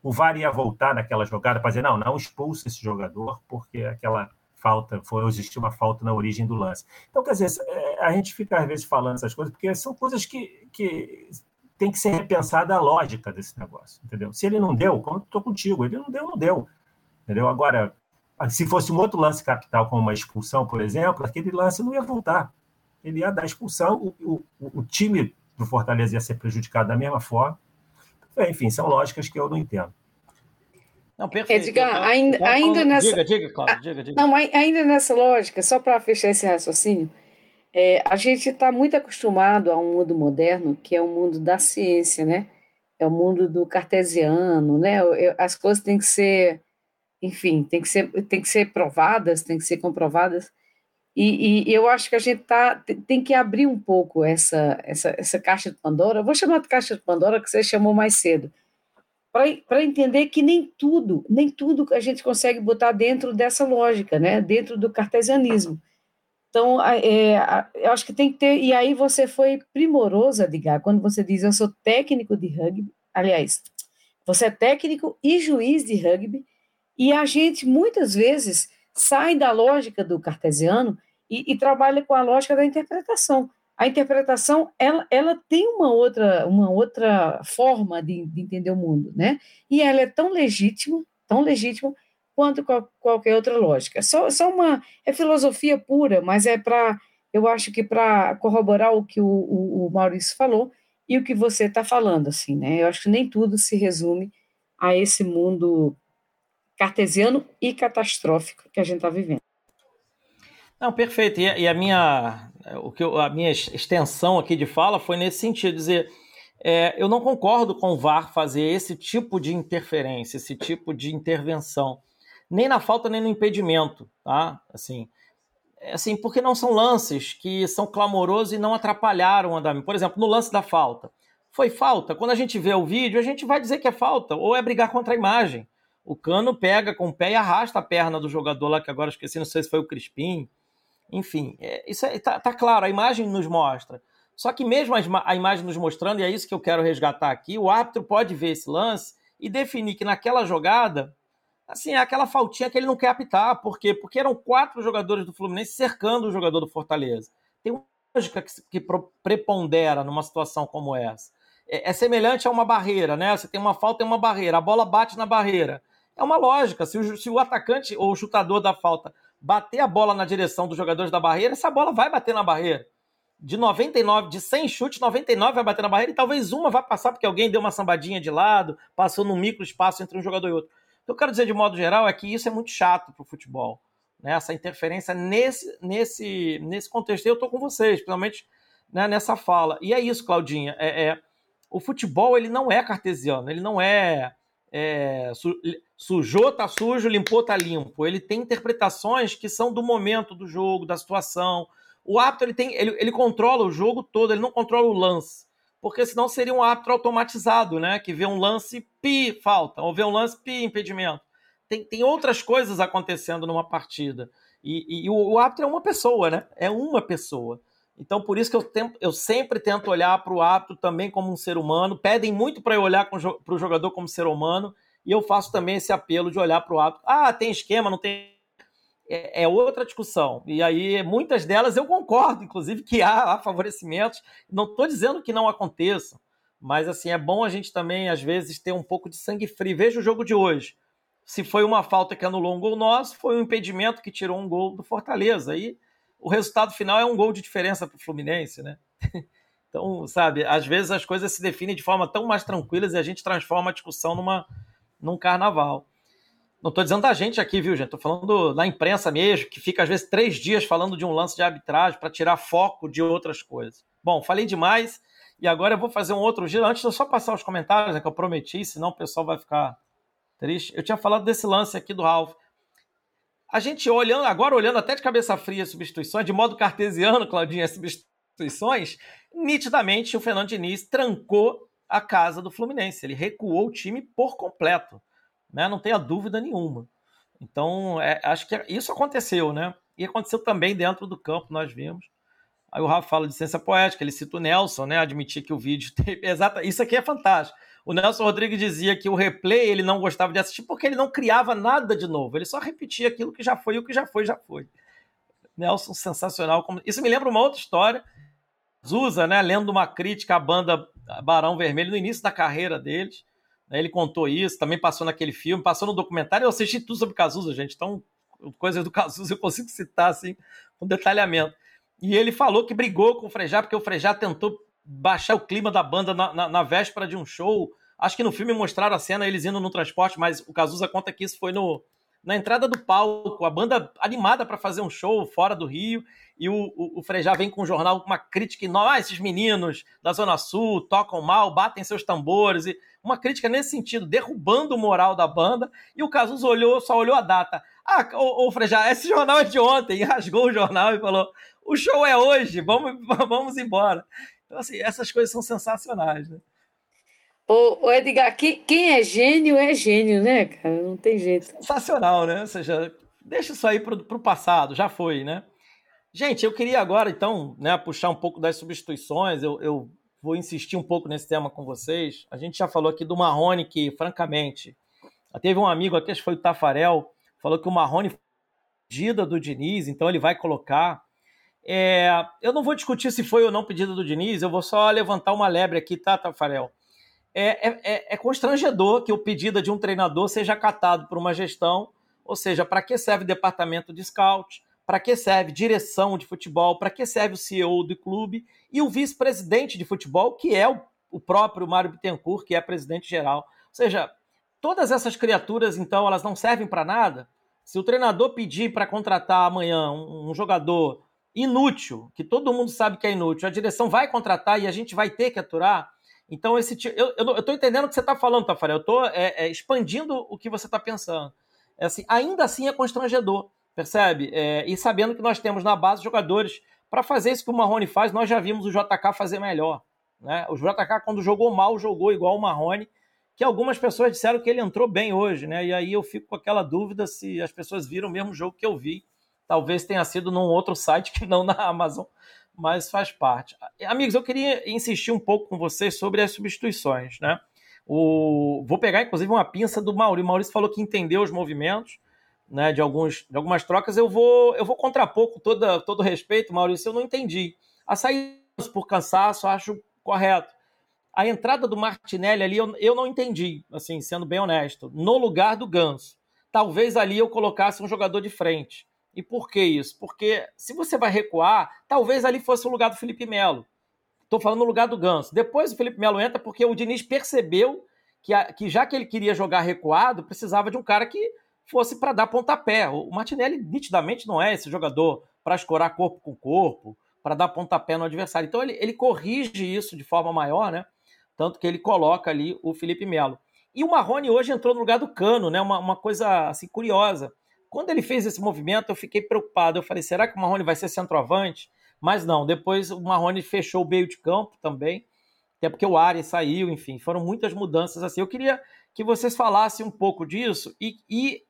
O VAR ia voltar naquela jogada para dizer, não, não expulsa esse jogador, porque aquela falta, foi existir uma falta na origem do lance. Então, quer dizer, é, a gente fica às vezes falando essas coisas, porque são coisas que, que tem que ser repensada a lógica desse negócio, entendeu? Se ele não deu, como estou contigo, ele não deu, não deu, entendeu? Agora, se fosse um outro lance capital, como uma expulsão, por exemplo, aquele lance não ia voltar ele ia dar expulsão, o, o, o time do Fortaleza ia ser prejudicado da mesma forma. Enfim, são lógicas que eu não entendo. Não, perfeito. Edgar, tô, ainda, tô ainda nessa. Diga, diga, Cláudio, diga, diga. Não, ainda nessa lógica, só para fechar esse raciocínio, É, a gente está muito acostumado a um mundo moderno, que é o mundo da ciência, né? É o mundo do cartesiano, né? As coisas têm que ser, enfim, tem que ser, tem que ser provadas, tem que ser comprovadas. E, e eu acho que a gente tá, tem que abrir um pouco essa, essa, essa caixa de Pandora. Eu vou chamar de caixa de Pandora, que você chamou mais cedo para entender que nem tudo, nem tudo a gente consegue botar dentro dessa lógica, né? dentro do cartesianismo. Então, é, eu acho que tem que ter. E aí você foi primoroso, Edgar, quando você diz eu sou técnico de rugby. Aliás, você é técnico e juiz de rugby, e a gente muitas vezes sai da lógica do cartesiano e, e trabalha com a lógica da interpretação a interpretação ela, ela tem uma outra, uma outra forma de, de, entender o mundo, né? E ela é tão legítima, tão legítima quanto qual, qualquer outra lógica. Só, só uma é filosofia pura, mas é para eu acho que para corroborar o que o, o, o, Maurício falou e o que você está falando, assim, né? Eu acho que nem tudo se resume a esse mundo cartesiano e catastrófico que a gente está vivendo. Não, perfeito. E, a minha, o que eu, a minha extensão aqui de fala foi nesse sentido, dizer, é, eu não concordo com o VAR fazer esse tipo de interferência, esse tipo de intervenção, nem na falta nem no impedimento, tá? Assim, é assim, porque não são lances que são clamorosos e não atrapalharam o andamento. Por exemplo, no lance da falta, foi falta. Quando a gente vê o vídeo, a gente vai dizer que é falta ou é brigar contra a imagem. O Cano pega com o pé e arrasta a perna do jogador lá que agora esqueci, não sei se foi o Crispim enfim, é, isso é, tá, tá, claro, a imagem nos mostra. Só que mesmo a, imagem nos mostrando, e é isso que eu quero resgatar aqui, o árbitro pode ver esse lance e definir que naquela jogada, assim, é aquela faltinha que ele não quer apitar. Por quê? Porque eram quatro jogadores do Fluminense cercando o jogador do Fortaleza. Tem uma lógica que, que prepondera numa situação como essa. É, é semelhante a uma barreira, né? Você tem uma falta e uma barreira, a bola bate na barreira. É uma lógica. Se o, se o atacante ou o chutador da falta bater a bola na direção dos jogadores da barreira, essa bola vai bater na barreira. De 99, de 100 chutes, 99 vai bater na barreira e talvez uma vá passar porque alguém deu uma sambadinha de lado, passou num micro espaço entre um jogador e outro. Eu quero dizer de modo geral é que isso é muito chato para o futebol. Né? Essa interferência nesse, nesse, nesse contexto. Eu estou com vocês, principalmente né, nessa fala. E é isso, Claudinha. É, é, o futebol ele não é cartesiano, ele não é é, sujou, tá sujo, limpou, tá limpo. Ele tem interpretações que são do momento do jogo, da situação. O árbitro ele tem, ele, ele controla o jogo todo, ele não controla o lance. Porque senão seria um árbitro automatizado, né? Que vê um lance, pi, falta, ou vê um lance, pi, impedimento. Tem, tem outras coisas acontecendo numa partida. E, e, e o, o árbitro é uma pessoa, né? É uma pessoa. Então, por isso que eu, tento, eu sempre tento olhar para o árbitro também como um ser humano. Pedem muito para eu olhar para o jogador como ser humano. E eu faço também esse apelo de olhar para o árbitro. Ah, tem esquema, não tem. É, é, outra discussão. E aí, muitas delas eu concordo, inclusive, que há, há favorecimentos. Não estou dizendo que não aconteçam. Mas, assim, é bom a gente também, às vezes, ter um pouco de sangue frio. Veja o jogo de hoje. Se foi uma falta que anulou um gol nosso, foi um impedimento que tirou um gol do Fortaleza. Aí o resultado final é um gol de diferença para o Fluminense, né? (laughs) Então, sabe, às vezes as coisas se definem de forma tão mais tranquilas e a gente transforma a discussão numa, num carnaval. Não estou dizendo da gente aqui, viu, gente? Estou falando da imprensa mesmo, que fica às vezes três dias falando de um lance de arbitragem para tirar foco de outras coisas. Bom, falei demais e agora eu vou fazer um outro giro. Antes de eu só passar os comentários, né, que eu prometi, senão o pessoal vai ficar triste. Eu tinha falado desse lance aqui do Ralph a gente olhando, agora olhando até de cabeça fria as substituições, de modo cartesiano, Claudinha, as substituições, nitidamente o Fernando Diniz trancou a casa do Fluminense. Ele recuou o time por completo, né? Não tenha dúvida nenhuma. Então, é, acho que isso aconteceu, né? E aconteceu também dentro do campo, nós vimos. Aí o Rafa fala de ciência poética, ele cita o Nelson, né? Admitir que o vídeo (laughs) teve. Exato, isso aqui é fantástico. O Nelson Rodrigues dizia que o replay ele não gostava de assistir porque ele não criava nada de novo, ele só repetia aquilo que já foi e o que já foi, já foi. Nelson, sensacional. Isso me lembra uma outra história. Zusa, né, lendo uma crítica à banda Barão Vermelho no início da carreira deles. Né, ele contou isso, também passou naquele filme, passou no documentário. Eu assisti tudo sobre Cazuza, gente. Então, coisas do (laughs) Cazuza eu consigo citar assim, com detalhamento. E ele falou que brigou com o Frejá, porque o Frejá tentou baixar o clima da banda na, na, na, véspera de um show. Acho que no filme mostraram a cena eles indo no transporte, mas o Cazuza conta que isso foi no, na entrada do palco, a banda animada para fazer um show fora do Rio. E o, o, o Frejá vem com um jornal com uma crítica enorme. Ah, esses meninos da Zona Sul tocam mal, batem seus tambores. E uma crítica nesse sentido, derrubando o moral da banda. E o Cazuza olhou, só olhou a data. Ah, ô, ô Frejá, esse (laughs) jornal é de ontem. E rasgou o jornal e falou: o show é hoje, vamos, (laughs) vamos embora. Então, assim, essas coisas são sensacionais, né? Ô, ô Edgar, quem, quem é gênio é gênio, né, cara? Não tem jeito. Sensacional, né? Ou seja, deixa isso aí para o passado, já foi, né? Gente, eu queria agora, então, né, puxar um pouco das substituições. Eu, eu vou insistir um pouco nesse tema com vocês. A gente já falou aqui do Marrone, que, francamente, teve um amigo aqui, acho que foi o Tafarel, falou que o Marrone pedida do Diniz, então ele vai colocar. É, eu não vou discutir se foi ou não pedida do Diniz, eu vou só levantar uma lebre aqui, tá, Tafarel? É, é, é, é constrangedor que o pedido de um treinador seja acatado por uma gestão, ou seja, para que serve departamento de scout? Para que serve direção de futebol, para que serve o CEO do clube e o vice-presidente de futebol, que é o, o próprio Mário Bittencourt, que é presidente geral. Ou seja, todas essas criaturas, então, elas não servem para nada. Se o treinador pedir para contratar amanhã um, um, jogador inútil, que todo mundo sabe que é inútil, a direção vai contratar e a gente vai ter que aturar. Então, esse eu estou entendendo o que você está falando, Tafarel. Eu estou é, é, expandindo o que você está pensando. É assim, ainda assim é constrangedor percebe? É, e sabendo que nós temos na base jogadores para fazer isso que o Marrone faz, nós já vimos o JK fazer melhor. Né? O JK, quando jogou mal, jogou igual o Marrone, que algumas pessoas disseram que ele entrou bem hoje, né? E aí eu fico com aquela dúvida se as pessoas viram o mesmo jogo que eu vi. Talvez tenha sido num outro site (laughs) que não na Amazon, mas faz parte. Amigos, eu queria insistir um pouco com vocês sobre as substituições, né? O... Vou pegar, inclusive, uma pinça do Maurício. O Maurício falou que entendeu os movimentos né, de, alguns, de algumas trocas, eu vou eu vou contrapor com toda, todo respeito, Maurício, eu não entendi. A saída por cansaço, acho correto. A entrada do Martinelli ali, eu, eu não entendi, assim, sendo bem honesto. No lugar do Ganso. Talvez ali eu colocasse um jogador de frente. E por que isso? Porque se você vai recuar, talvez ali fosse o lugar do Felipe Melo. Estou falando no lugar do Ganso. Depois o Felipe Melo entra porque o Diniz percebeu que, a, que já que ele queria jogar recuado, precisava de um cara que fosse para dar pontapé. O Martinelli nitidamente não é esse jogador para escorar corpo com corpo, para dar pontapé no adversário. Então ele, ele corrige isso de forma maior, né? Tanto que ele coloca ali o Felipe Melo. E o Marrone hoje entrou no lugar do Cano, né? Uma, uma coisa assim curiosa. Quando ele fez esse movimento, eu fiquei preocupado. Eu falei, será que o Marrone vai ser centroavante? Mas não, depois o Marrone fechou o meio de campo também, até porque o Arias saiu, enfim, foram muitas mudanças assim. Eu queria que vocês falassem um pouco disso e, e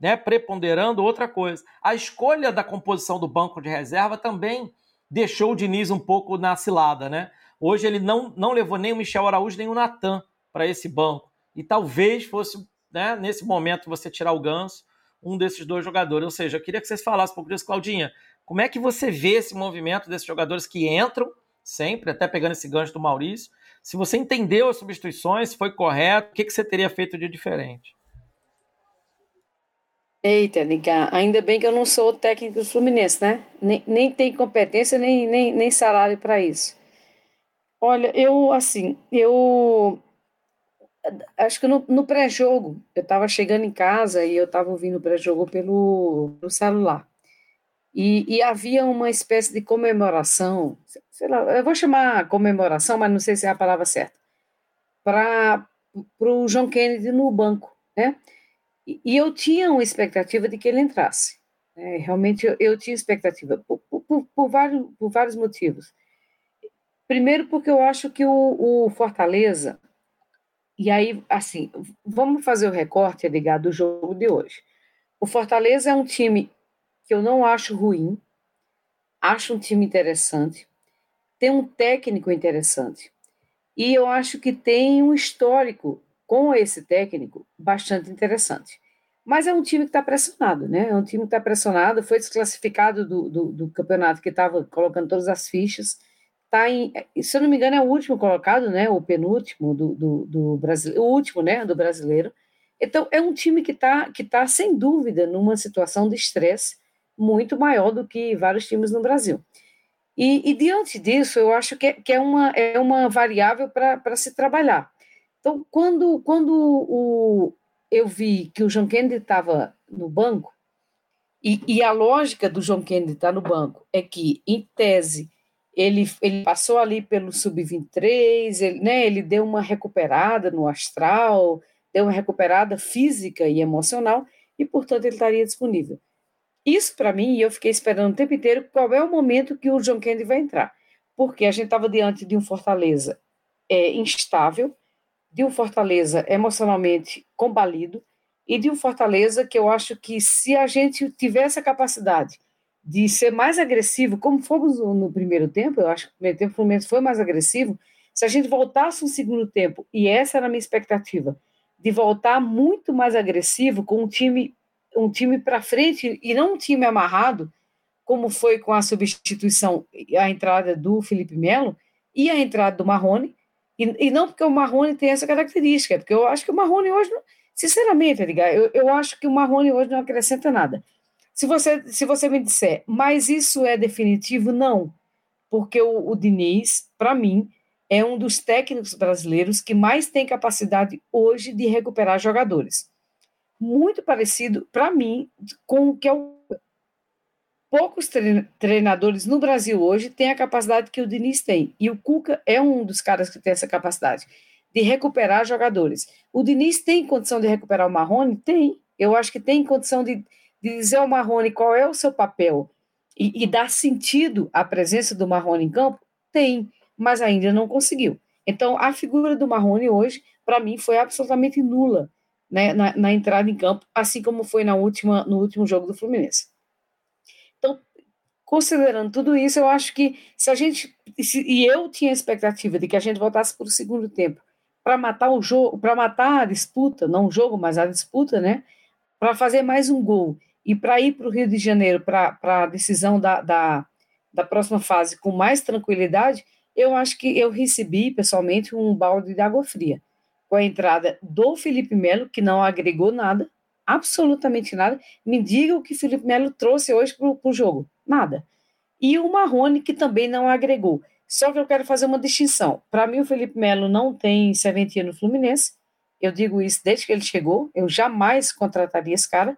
né, preponderando outra coisa. A escolha da composição do banco de reserva também deixou o Diniz um pouco na cilada, né? Hoje ele não, não levou nem o Michel Araújo nem o Natan para esse banco. E talvez fosse, né, nesse momento, você tirar o Ganso, um desses dois jogadores. Ou seja, eu queria que vocês falassem um pouco disso, Claudinha. Como é que você vê esse movimento desses jogadores que entram sempre, até pegando esse gancho do Maurício? Se você entendeu as substituições, se foi correto, o que, que você teria feito de diferente? Eita, ligar. Ainda bem que eu não sou técnico do Fluminense, né? Nem, nem tem competência, nem, nem, nem salário para isso. Olha, eu, assim, eu. Acho que no, no pré-jogo, eu estava chegando em casa e eu estava ouvindo o pré-jogo pelo, pelo celular. E, e, havia uma espécie de comemoração, sei lá, eu vou chamar comemoração, mas não sei se é a palavra certa, para o João Kennedy no banco, né? E, eu tinha uma expectativa de que ele entrasse. Né? Realmente eu, eu, tinha expectativa, por, por, por, vários, por vários motivos. Primeiro, porque eu acho que o, o Fortaleza. E aí, assim, vamos fazer o recorte do jogo de hoje. O Fortaleza é um time que eu não acho ruim, acho um time interessante, tem um técnico interessante. E eu acho que tem um histórico com esse técnico bastante interessante. Mas é um time que está pressionado, né? É um time que está pressionado, foi desclassificado do, do, do campeonato que estava colocando todas as fichas. Tá em, se eu não me engano, é o último colocado, né? O penúltimo do, do, do brasileiro, o último, né? Do brasileiro. Então, é um time que está, que tá, sem dúvida, numa situação de estresse muito maior do que vários times no Brasil. E, e diante disso, eu acho que é, que é, uma, é uma variável para se trabalhar. Então, quando, quando o, eu vi que o João Kennedy estava no banco, E, e a lógica do João Kennedy estar tá no banco é que, em tese, ele, ele passou ali pelo sub-23, ele, né, ele deu uma recuperada no astral, deu uma recuperada física e emocional, e, portanto, ele estaria disponível. Isso, para mim, e eu fiquei esperando o tempo inteiro qual é o momento que o John Kennedy vai entrar. Porque a gente estava diante de um Fortaleza é, instável, de um Fortaleza emocionalmente combalido, e de um Fortaleza que eu acho que se a gente tivesse a capacidade de ser mais agressivo, como fomos no, primeiro tempo, eu acho que o primeiro tempo foi mais agressivo, se a gente voltasse no segundo tempo, e essa era a minha expectativa, de voltar muito mais agressivo com um time um time para frente e não um time amarrado, como foi com a substituição, a entrada do Felipe Melo e a entrada do Marrone, e, e não porque o Marrone tem essa característica, porque eu acho que o Marrone hoje, não, sinceramente, Edgar, eu, eu acho que o Marrone hoje não acrescenta nada. Se você, se você me disser, mas isso é definitivo, não, porque o, o Diniz, para mim, é um dos técnicos brasileiros que mais tem capacidade hoje de recuperar jogadores. Muito parecido, para mim, com o que é o. Poucos treinadores no Brasil hoje têm a capacidade que o Diniz tem. E o Cuca é um dos caras que tem essa capacidade de recuperar jogadores. O Diniz tem condição de recuperar o Marrone? Tem. Eu acho que tem condição de, de dizer ao Marrone qual é o seu papel e, e dar sentido à presença do Marrone em campo? Tem mas ainda não conseguiu. Então, a figura do Marrone hoje, para mim, foi absolutamente nula né, na, na, entrada em campo, assim como foi na última, no último jogo do Fluminense. Então, considerando tudo isso, eu acho que se a gente. Se, e eu tinha a expectativa de que a gente voltasse para o segundo tempo para matar o jogo, para matar a disputa, não o jogo, mas a disputa, né? Para fazer mais um gol e para ir para o Rio de Janeiro para a decisão da, da, da próxima fase com mais tranquilidade, eu acho que eu recebi pessoalmente um balde de água fria com a entrada do Felipe Melo, que não agregou nada, absolutamente nada. Me diga o que Felipe Melo trouxe hoje para o jogo. Nada. E o Marrone, que também não agregou. Só que eu quero fazer uma distinção. Para mim, o Felipe Melo não tem serventia no Fluminense. Eu digo isso desde que ele chegou. Eu jamais contrataria esse cara.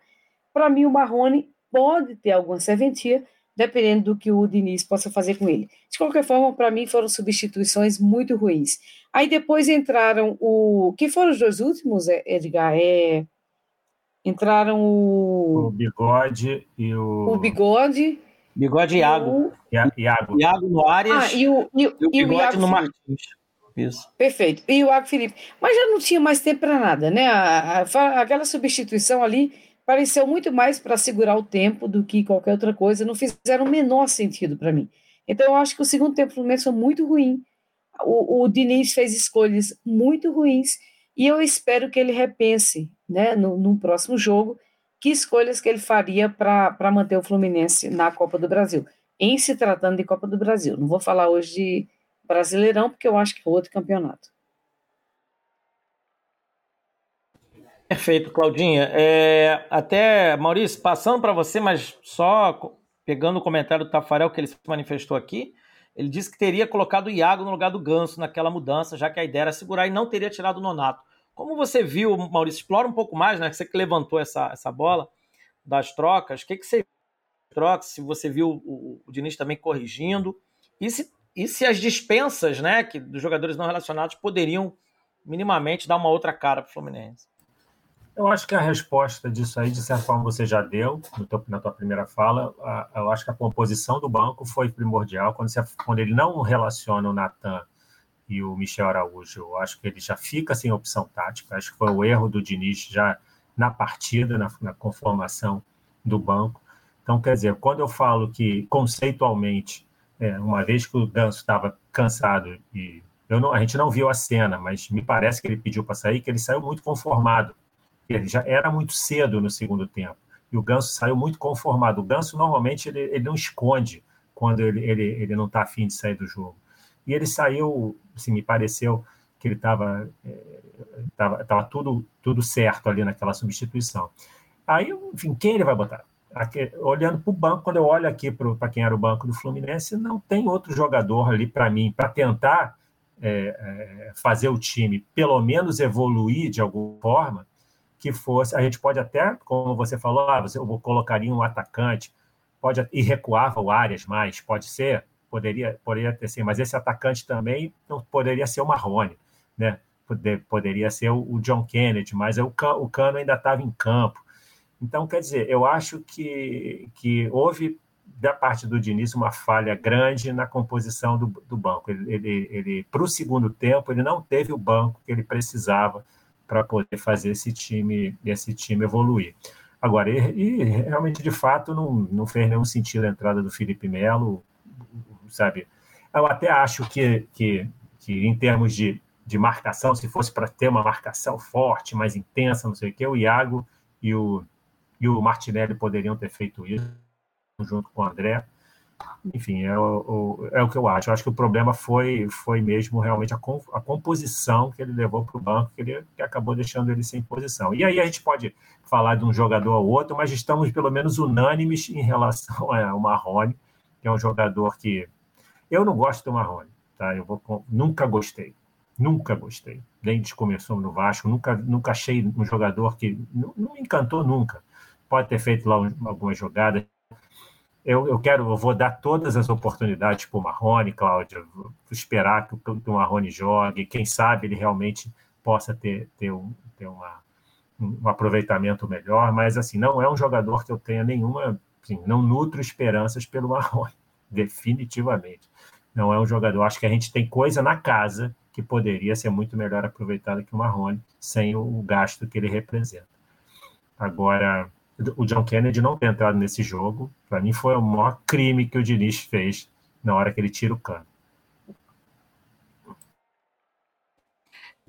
Para mim, o Marrone pode ter alguma serventia, dependendo do que o Diniz possa fazer com ele. De qualquer forma, para mim foram substituições muito ruins. Aí depois entraram o. Quem foram os dois últimos, Edgar? É... Entraram o. O Bigode e o. O Bigode. Bigode e Iago. O... Iago. Iago no Arias. Ah, e o, e, e o Bigode Iago no Martins. Isso. Perfeito. E o Iago Felipe. Mas já não tinha mais tempo para nada, né? A, a, aquela substituição ali pareceu muito mais para segurar o tempo do que qualquer outra coisa, não fizeram o menor sentido para mim. Então, eu acho que o segundo tempo do Fluminense foi muito ruim. O, o Diniz fez escolhas muito ruins e eu espero que ele repense, né, no, no próximo jogo, que escolhas que ele faria para manter o Fluminense na Copa do Brasil, em se tratando de Copa do Brasil. Não vou falar hoje de Brasileirão, porque eu acho que é outro campeonato. Perfeito, Claudinha. É, até, Maurício, passando para você, mas só pegando o comentário do Tafarel que ele se manifestou aqui, ele disse que teria colocado o Iago no lugar do Ganso naquela mudança, já que a ideia era segurar e não teria tirado o Nonato. Como você viu, Maurício, explora um pouco mais, né? Você que levantou essa, essa bola das trocas, o que, que você troca, se você viu o, o Diniz também corrigindo, e se, e se as dispensas né, que, dos jogadores não relacionados poderiam minimamente dar uma outra cara para o Fluminense. Eu acho que a resposta disso aí, de certa forma, você já deu teu, na tua primeira fala. Eu acho que a composição do banco foi primordial. Quando, você, quando ele não relaciona o Natan e o Michel Araújo, eu acho que ele já fica sem opção tática. Acho que foi o erro do Diniz já na partida, na, na conformação do banco. Então, quer dizer, quando eu falo que conceitualmente, é, uma vez que o Ganso estava cansado e não, a gente não viu a cena, mas me parece que ele pediu para sair, que ele saiu muito conformado ele já era muito cedo no segundo tempo. E o Ganso saiu muito conformado. O Ganso, normalmente, ele, ele não esconde quando ele, ele, ele não está afim de sair do jogo. E ele saiu, assim, me pareceu que ele estava tava, tava tudo, tudo certo ali naquela substituição. Aí, enfim, quem ele vai botar? Aqui, olhando para o banco, quando eu olho aqui para quem era o banco do Fluminense, não tem outro jogador ali para mim, para tentar é, é, fazer o time pelo menos evoluir de alguma forma, que fosse. A gente pode até, como você falou, ah, você, eu colocaria um atacante, pode e recuava o Arias mais, pode ser, poderia, poderia ter sim, mas esse atacante também não poderia ser o Marrone, né? Poderia ser o John Kennedy, mas o, Cano ainda estava em campo. Então, quer dizer, eu acho que, que houve da parte do Diniz uma falha grande na composição do, do banco. Ele, ele, ele para o segundo tempo, ele não teve o banco que ele precisava para poder fazer esse time, esse time evoluir. Agora, e, e, realmente, de fato, não, não fez nenhum sentido a entrada do Felipe Melo, sabe? Eu até acho que, que, que em termos de, de marcação, se fosse para ter uma marcação forte, mais intensa, não sei o quê, o Iago e o, e o Martinelli poderiam ter feito isso junto com o André. Enfim, é o, é o que eu acho. Eu acho que o problema foi, foi mesmo realmente a, com, a composição que ele levou para o banco, que, ele, que acabou deixando ele sem posição. E aí a gente pode falar de um jogador ou outro, mas estamos pelo menos unânimes em relação (laughs) ao Marrone, que é um jogador que. Eu não gosto do Marrone, tá? Eu vou, nunca gostei. Nunca gostei. Desde que começou no Vasco, nunca, nunca achei um jogador que. Não, não me encantou nunca. Pode ter feito lá algumas jogadas, eu, eu quero, eu vou dar todas as oportunidades para o Marrone, Cláudia, vou esperar que o, que o Marrone jogue, quem sabe ele realmente possa ter, ter, um, ter uma, um aproveitamento melhor, mas assim, não é um jogador que eu tenha nenhuma, assim, não nutro esperanças pelo Marrone, definitivamente. Não é um jogador, acho que a gente tem coisa na casa que poderia ser muito melhor aproveitada que o Marrone, sem o gasto que ele representa. Agora, o John Kennedy não ter entrado nesse jogo, para mim foi o maior crime que o Diniz fez na hora que ele tira o cano.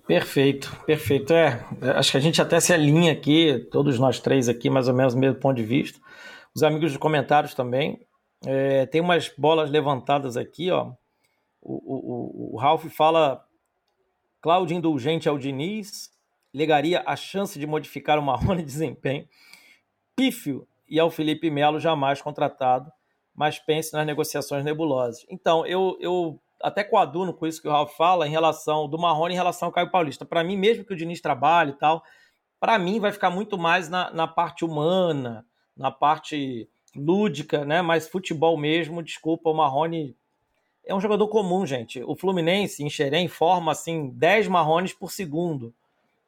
Perfeito, perfeito. É, acho que a gente até se alinha aqui, todos nós três aqui, mais ou menos, mesmo ponto de vista. Os amigos dos comentários também. É, tem umas bolas levantadas aqui, ó. O, o, o Ralph fala: Cláudio indulgente ao Diniz, legaria a chance de modificar o Marrone de desempenho pífio e ao Felipe Melo jamais contratado, mas pense nas negociações nebulosas. Então, eu, eu até coaduno com isso que o Ralf fala em relação do Marrone em relação ao Caio Paulista. Para mim, mesmo que o Diniz trabalhe e tal, para mim vai ficar muito mais na, na parte humana, na parte lúdica, né? Mas futebol mesmo, desculpa, o Marrone é um jogador comum, gente. O Fluminense em Xerém forma assim 10 Marrones por segundo.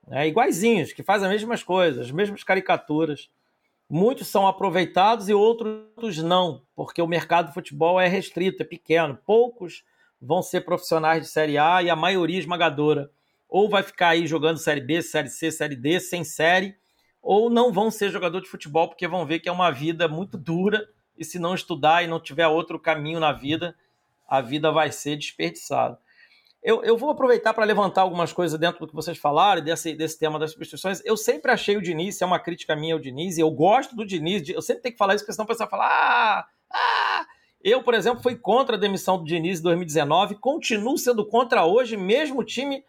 Né? Iguaizinhos, que fazem as mesmas coisas, as mesmas caricaturas. Muitos são aproveitados e outros não, porque o mercado de futebol é restrito, é pequeno. Poucos vão ser profissionais de Série A e a maioria esmagadora ou vai ficar aí jogando Série B, Série C, Série D, sem série, ou não vão ser jogador de futebol porque vão ver que é uma vida muito dura e se não estudar e não tiver outro caminho na vida, a vida vai ser desperdiçada. Eu, eu vou aproveitar para levantar algumas coisas dentro do que vocês falaram, desse, desse tema das substituições. Eu sempre achei o Diniz, é uma crítica minha ao Diniz, e eu gosto do Diniz, eu sempre tenho que falar isso, porque senão o pessoal fala, ah, ah. Eu, por exemplo, fui contra a demissão do Diniz em 2019, continuo sendo contra hoje, mesmo o time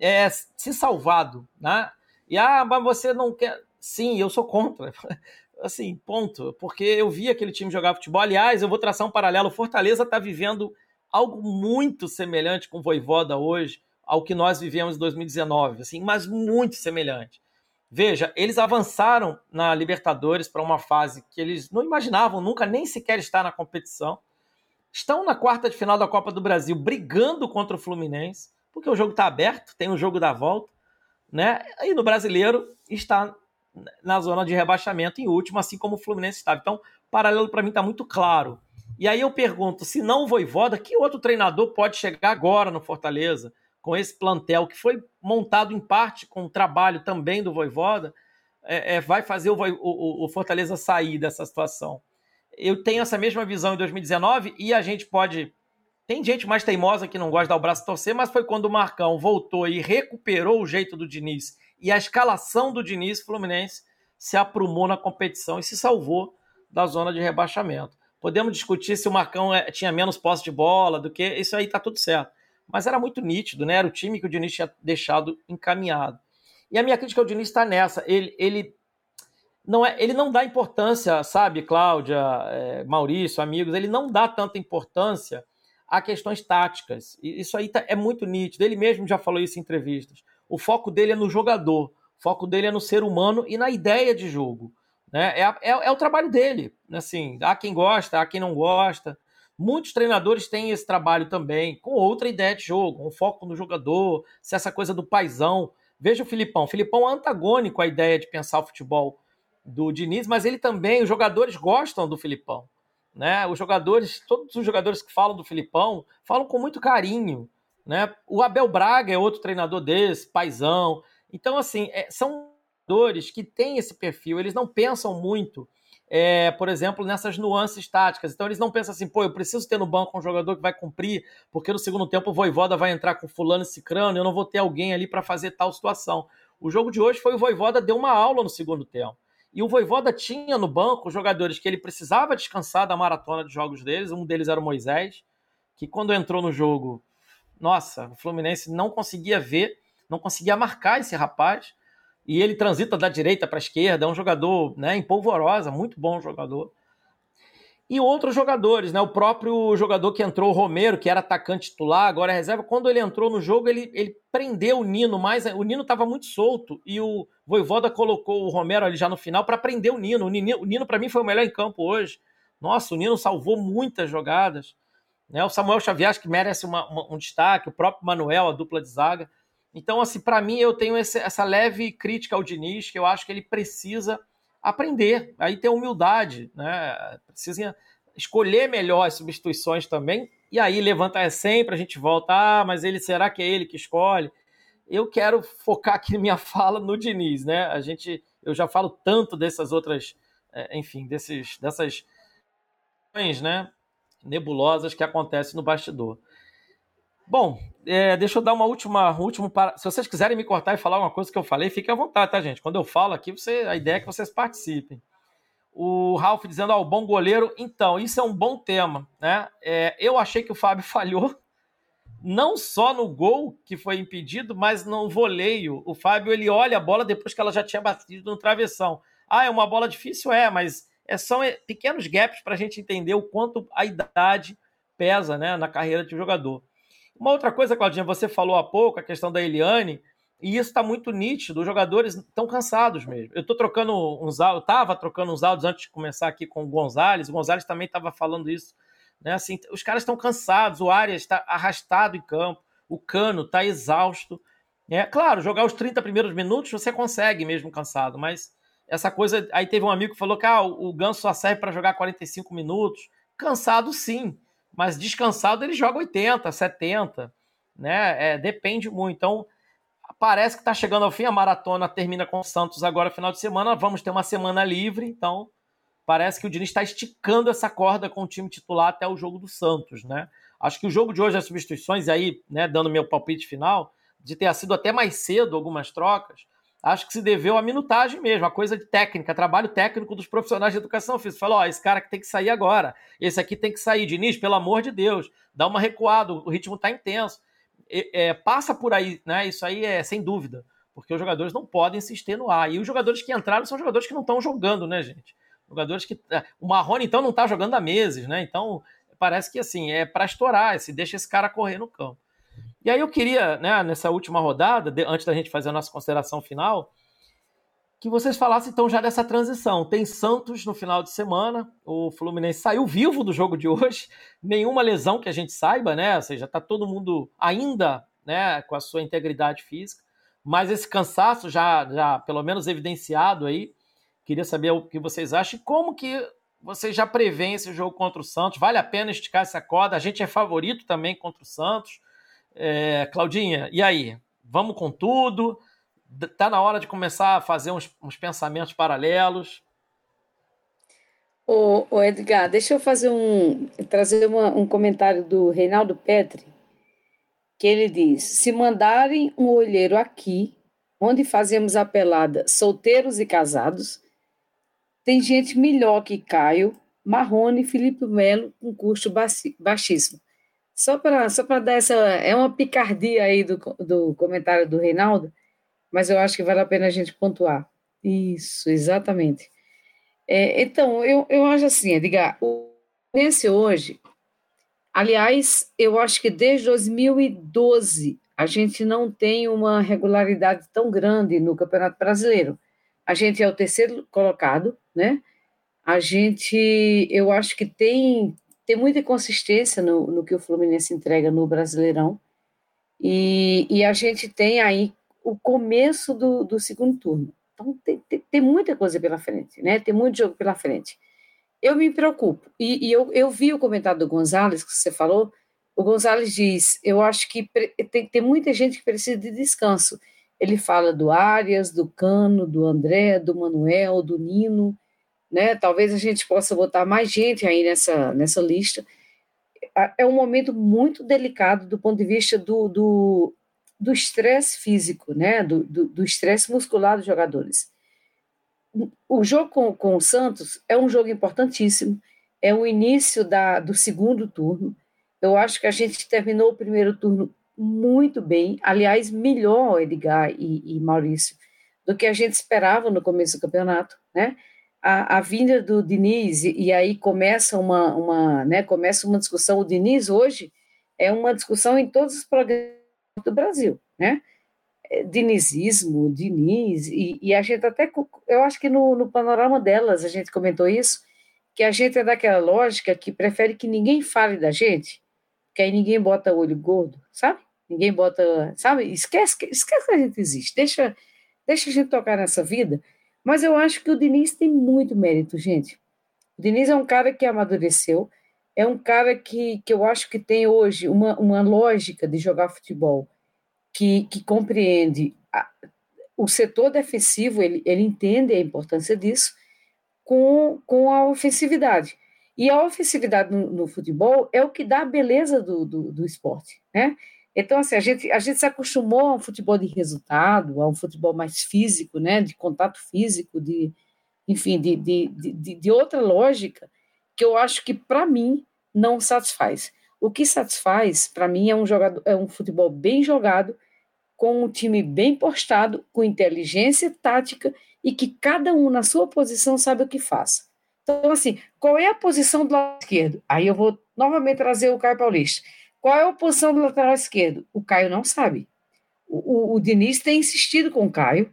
é, se salvado, né? E, ah, mas você não quer... Sim, eu sou contra. (laughs) Assim, ponto. Porque eu vi aquele time jogar futebol. Aliás, eu vou traçar um paralelo. Fortaleza está vivendo algo muito semelhante com o Voivoda hoje ao que nós vivemos em 2019, assim, mas muito semelhante. Veja, eles avançaram na Libertadores para uma fase que eles não imaginavam nunca nem sequer estar na competição. Estão na quarta de final da Copa do Brasil brigando contra o Fluminense, porque o jogo está aberto, tem o jogo da volta, né? E no brasileiro está na zona de rebaixamento em último, assim como o Fluminense estava. Então, paralelo para mim está muito claro. E aí eu pergunto, se não o Voivoda, que outro treinador pode chegar agora no Fortaleza com esse plantel que foi montado em parte com o trabalho também do Voivoda, é, é, vai fazer o, o, o, Fortaleza sair dessa situação? Eu tenho essa mesma visão em 2019 e a gente pode... Tem gente mais teimosa que não gosta de dar o braço torcer, mas foi quando o Marcão voltou e recuperou o jeito do Diniz e a escalação do Diniz Fluminense se aprumou na competição e se salvou da zona de rebaixamento. Podemos discutir se o Marcão é, tinha menos posse de bola do que. Isso aí tá tudo certo. Mas era muito nítido, né? Era o time que o Diniz tinha deixado encaminhado. E a minha crítica ao Diniz está nessa. Ele, ele, não é, ele não dá importância, sabe, Cláudia, é, Maurício, amigos, ele não dá tanta importância a questões táticas. Isso aí tá, é muito nítido. Ele mesmo já falou isso em entrevistas. O foco dele é no jogador. O foco dele é no ser humano e na ideia de jogo. Né? É, é, é o trabalho dele. Assim, há quem gosta, há quem não gosta. Muitos treinadores têm esse trabalho também, com outra ideia de jogo, um foco no jogador, se essa coisa do paizão. Veja o Filipão. O Filipão é antagônico à ideia de pensar o futebol do Diniz, mas ele também, os jogadores gostam do Filipão. Né? Os jogadores, todos os jogadores que falam do Filipão, falam com muito carinho. Né? O Abel Braga é outro treinador desse, paizão. Então, assim, é, são jogadores que têm esse perfil, eles não pensam muito é, por exemplo, nessas nuances táticas. Então eles não pensam assim, pô, eu preciso ter no banco um jogador que vai cumprir, porque no segundo tempo o Voivoda vai entrar com fulano e cicrano, eu não vou ter alguém ali para fazer tal situação. O jogo de hoje foi o Voivoda deu uma aula no segundo tempo. E o Voivoda tinha no banco jogadores que ele precisava descansar da maratona de jogos deles, um deles era o Moisés, que quando entrou no jogo, nossa, o Fluminense não conseguia ver, não conseguia marcar esse rapaz e ele transita da direita para a esquerda, é um jogador né, em polvorosa, muito bom jogador. E outros jogadores, né? O próprio jogador que entrou, o Romero, que era atacante titular, agora é reserva, quando ele entrou no jogo, ele, ele prendeu o Nino mais. O Nino estava muito solto e o Voivoda colocou o Romero ali já no final para prender o Nino. O Nino, Nino para mim, foi o melhor em campo hoje. Nossa, o Nino salvou muitas jogadas. Né? O Samuel Xavier, que merece uma, uma, um destaque, o próprio Manuel, a dupla de zaga. Então, assim, para mim, eu tenho esse, essa leve crítica ao Diniz, que eu acho que ele precisa aprender, aí ter humildade, né? Precisa escolher melhor as substituições também, e aí levanta sempre, a gente volta, ah, mas ele será que é ele que escolhe? Eu quero focar aqui minha (laughs) fala no Diniz, né? A gente, eu já falo tanto dessas outras, é, enfim, desses, dessas né, nebulosas que acontecem no bastidor. Bom, é, deixa eu dar uma última, último para... Se vocês quiserem me cortar e falar uma coisa que eu falei, fiquem à vontade, tá, gente? Quando eu falo aqui, você, a ideia é que vocês participem. O Ralf dizendo, ó, ah, o bom goleiro. Então, isso é um bom tema, né? É, eu achei que o Fábio (laughs) falhou, não só no gol que foi impedido, mas no voleio. O Fábio ele olha a bola depois que ela já tinha batido no travessão. Ah, é uma bola difícil, é, mas é, são pequenos gaps para a gente entender o quanto a idade pesa, né, na carreira de um jogador. Uma outra coisa, Claudinha, você falou há pouco, a questão da Eliane, e isso está muito nítido, os jogadores estão cansados mesmo. Eu estou trocando uns áudios, estava trocando uns áudios antes de começar aqui com o Gonzalez, o Gonzalez também estava falando isso. Né? Assim, os caras estão cansados, o Arias está arrastado em campo, o Cano está exausto. É claro, jogar os 30 primeiros minutos você consegue mesmo cansado, mas essa coisa. Aí teve um amigo que falou que ah, o Ganso só serve para jogar 45 minutos. Cansado sim, mas descansado ele joga 80, 70, né? É, depende muito. Então, parece que está chegando ao fim. A maratona termina com o Santos agora, final de semana. Vamos ter uma semana livre, então parece que o Diniz está esticando essa corda com o time titular até o jogo do Santos, né? Acho que o jogo de hoje, as substituições, aí, né, dando meu palpite final, de ter sido até mais cedo algumas trocas, acho que se deveu à minutagem mesmo, a coisa de técnica, trabalho técnico dos profissionais de educação física. Falou, ó, esse cara que tem que sair agora, esse aqui tem que sair. Diniz, pelo amor de Deus, dá uma recuada, o ritmo está intenso. É, passa por aí, né? Isso aí é sem dúvida, porque os jogadores não podem se extenuar. E os jogadores que entraram são jogadores que não estão jogando, né, gente? Jogadores que. É, o Marrone, então, não está jogando há meses, né? Então, parece que assim, é para estourar, se deixa esse cara correr no campo. E aí eu queria, né, nessa última rodada, de, antes da gente fazer a nossa consideração final, que vocês falassem então já dessa transição. Tem Santos no final de semana, o Fluminense saiu vivo do jogo de hoje, (laughs) nenhuma lesão que a gente saiba, né? Ou seja, tá todo mundo ainda, né, com a sua integridade física, mas esse cansaço já, já pelo menos evidenciado aí. Queria saber o que vocês acham e como que vocês já preveem esse jogo contra o Santos. Vale a pena esticar essa corda? A gente é favorito também contra o Santos. É, Claudinha, e aí? Vamos com tudo? Tá na hora de começar a fazer uns, uns pensamentos paralelos? Ô, ô, Edgar, deixa eu fazer um trazer uma, um comentário do Reinaldo Petri, que ele diz: se mandarem um olheiro aqui, onde fazemos a pelada solteiros e casados, tem gente melhor que Caio, Marrone e Felipe Melo com custo baixíssimo. Só para só dar essa. É uma picardia aí do, do comentário do Reinaldo, mas eu acho que vale a pena a gente pontuar. Isso, exatamente. É, então, eu, eu acho assim, Edgar, o Fluminense hoje, aliás, eu acho que desde 2012 a gente não tem uma regularidade tão grande no Campeonato Brasileiro. A gente é o terceiro colocado, né? A gente, eu acho que tem, tem muita consistência no, no que o Fluminense entrega no Brasileirão. E, e a gente tem aí o começo do, do segundo turno. Então, tem, tem, tem, muita coisa pela frente, né? Tem muito jogo pela frente. Eu me preocupo. E, e eu, eu vi o comentário do Gonzalez, que você falou. O Gonzalez diz: eu acho que tem, tem muita gente que precisa de descanso. Ele fala do Arias, do Cano, do André, do Manuel, do Nino, né? Talvez a gente possa botar mais gente aí nessa, nessa lista. É um momento muito delicado do ponto de vista do, do, do estresse físico, né? Do estresse muscular dos jogadores. O jogo com, com o Santos é um jogo importantíssimo, é o início da, do segundo turno. Eu acho que a gente terminou o primeiro turno muito bem, aliás, melhor, Edgar e, e Maurício, do que a gente esperava no começo do campeonato, né? A, a vinda do Diniz, e, e, aí começa uma, uma, né, começa uma discussão, o Diniz hoje é uma discussão em todos os programas do Brasil, né? É, dinizismo, Diniz, e, e, a gente até, eu acho que no, no panorama delas a gente comentou isso, que a gente é daquela lógica que prefere que ninguém fale da gente, que aí ninguém bota olho gordo, sabe? Ninguém bota, sabe? Esquece, esquece que a gente existe, deixa, deixa a gente tocar nessa vida. Mas eu acho que o Diniz tem muito mérito, gente. O Diniz é um cara que amadureceu, é um cara que, que eu acho que tem hoje uma, uma lógica de jogar futebol que, que compreende a, o setor defensivo, ele, ele entende a importância disso, com, com a ofensividade. E a ofensividade no, no, futebol é o que dá a beleza do, do, do, esporte, né? Então, assim, a gente, a gente se acostumou a um futebol de resultado, a um futebol mais físico, né? De contato físico, de, enfim, de, de, de, de outra lógica, que eu acho que, para mim, não satisfaz. O que satisfaz, para mim, é um, jogador, é um futebol bem jogado, com um time bem postado, com inteligência tática e que cada um na sua posição sabe o que faz. Então, assim, qual é a posição do lado esquerdo? Aí eu vou novamente trazer o Caio Paulista. Qual é a posição do lateral esquerdo? O Caio não sabe. O, o, o Diniz tem insistido com o Caio,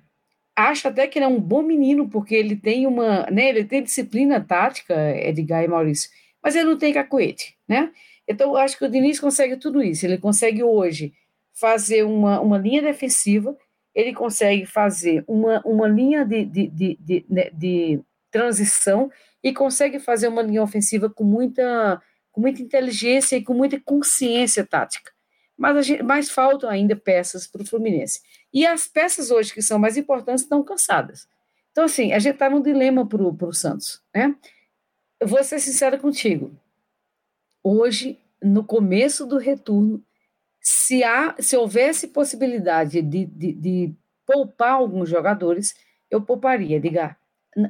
acha até que ele é um bom menino, porque ele tem uma, né, ele tem disciplina tática, Edgar e Maurício, mas ele não tem cacuete, né? Então, acho que o Diniz consegue tudo isso. Ele consegue hoje fazer uma, uma linha defensiva, ele consegue fazer uma, uma linha de, de, de, de, né, de transição e consegue fazer uma linha ofensiva com muita, com muita inteligência e com muita consciência tática. Mas, gente, mais faltam ainda peças para o Fluminense. E as peças hoje que são mais importantes estão cansadas. Então, assim, a gente está num dilema para o Santos. Né? Eu vou ser sincera contigo. Hoje, no começo do retorno, se, há, se houvesse possibilidade de, de, de poupar alguns jogadores, eu pouparia, diga.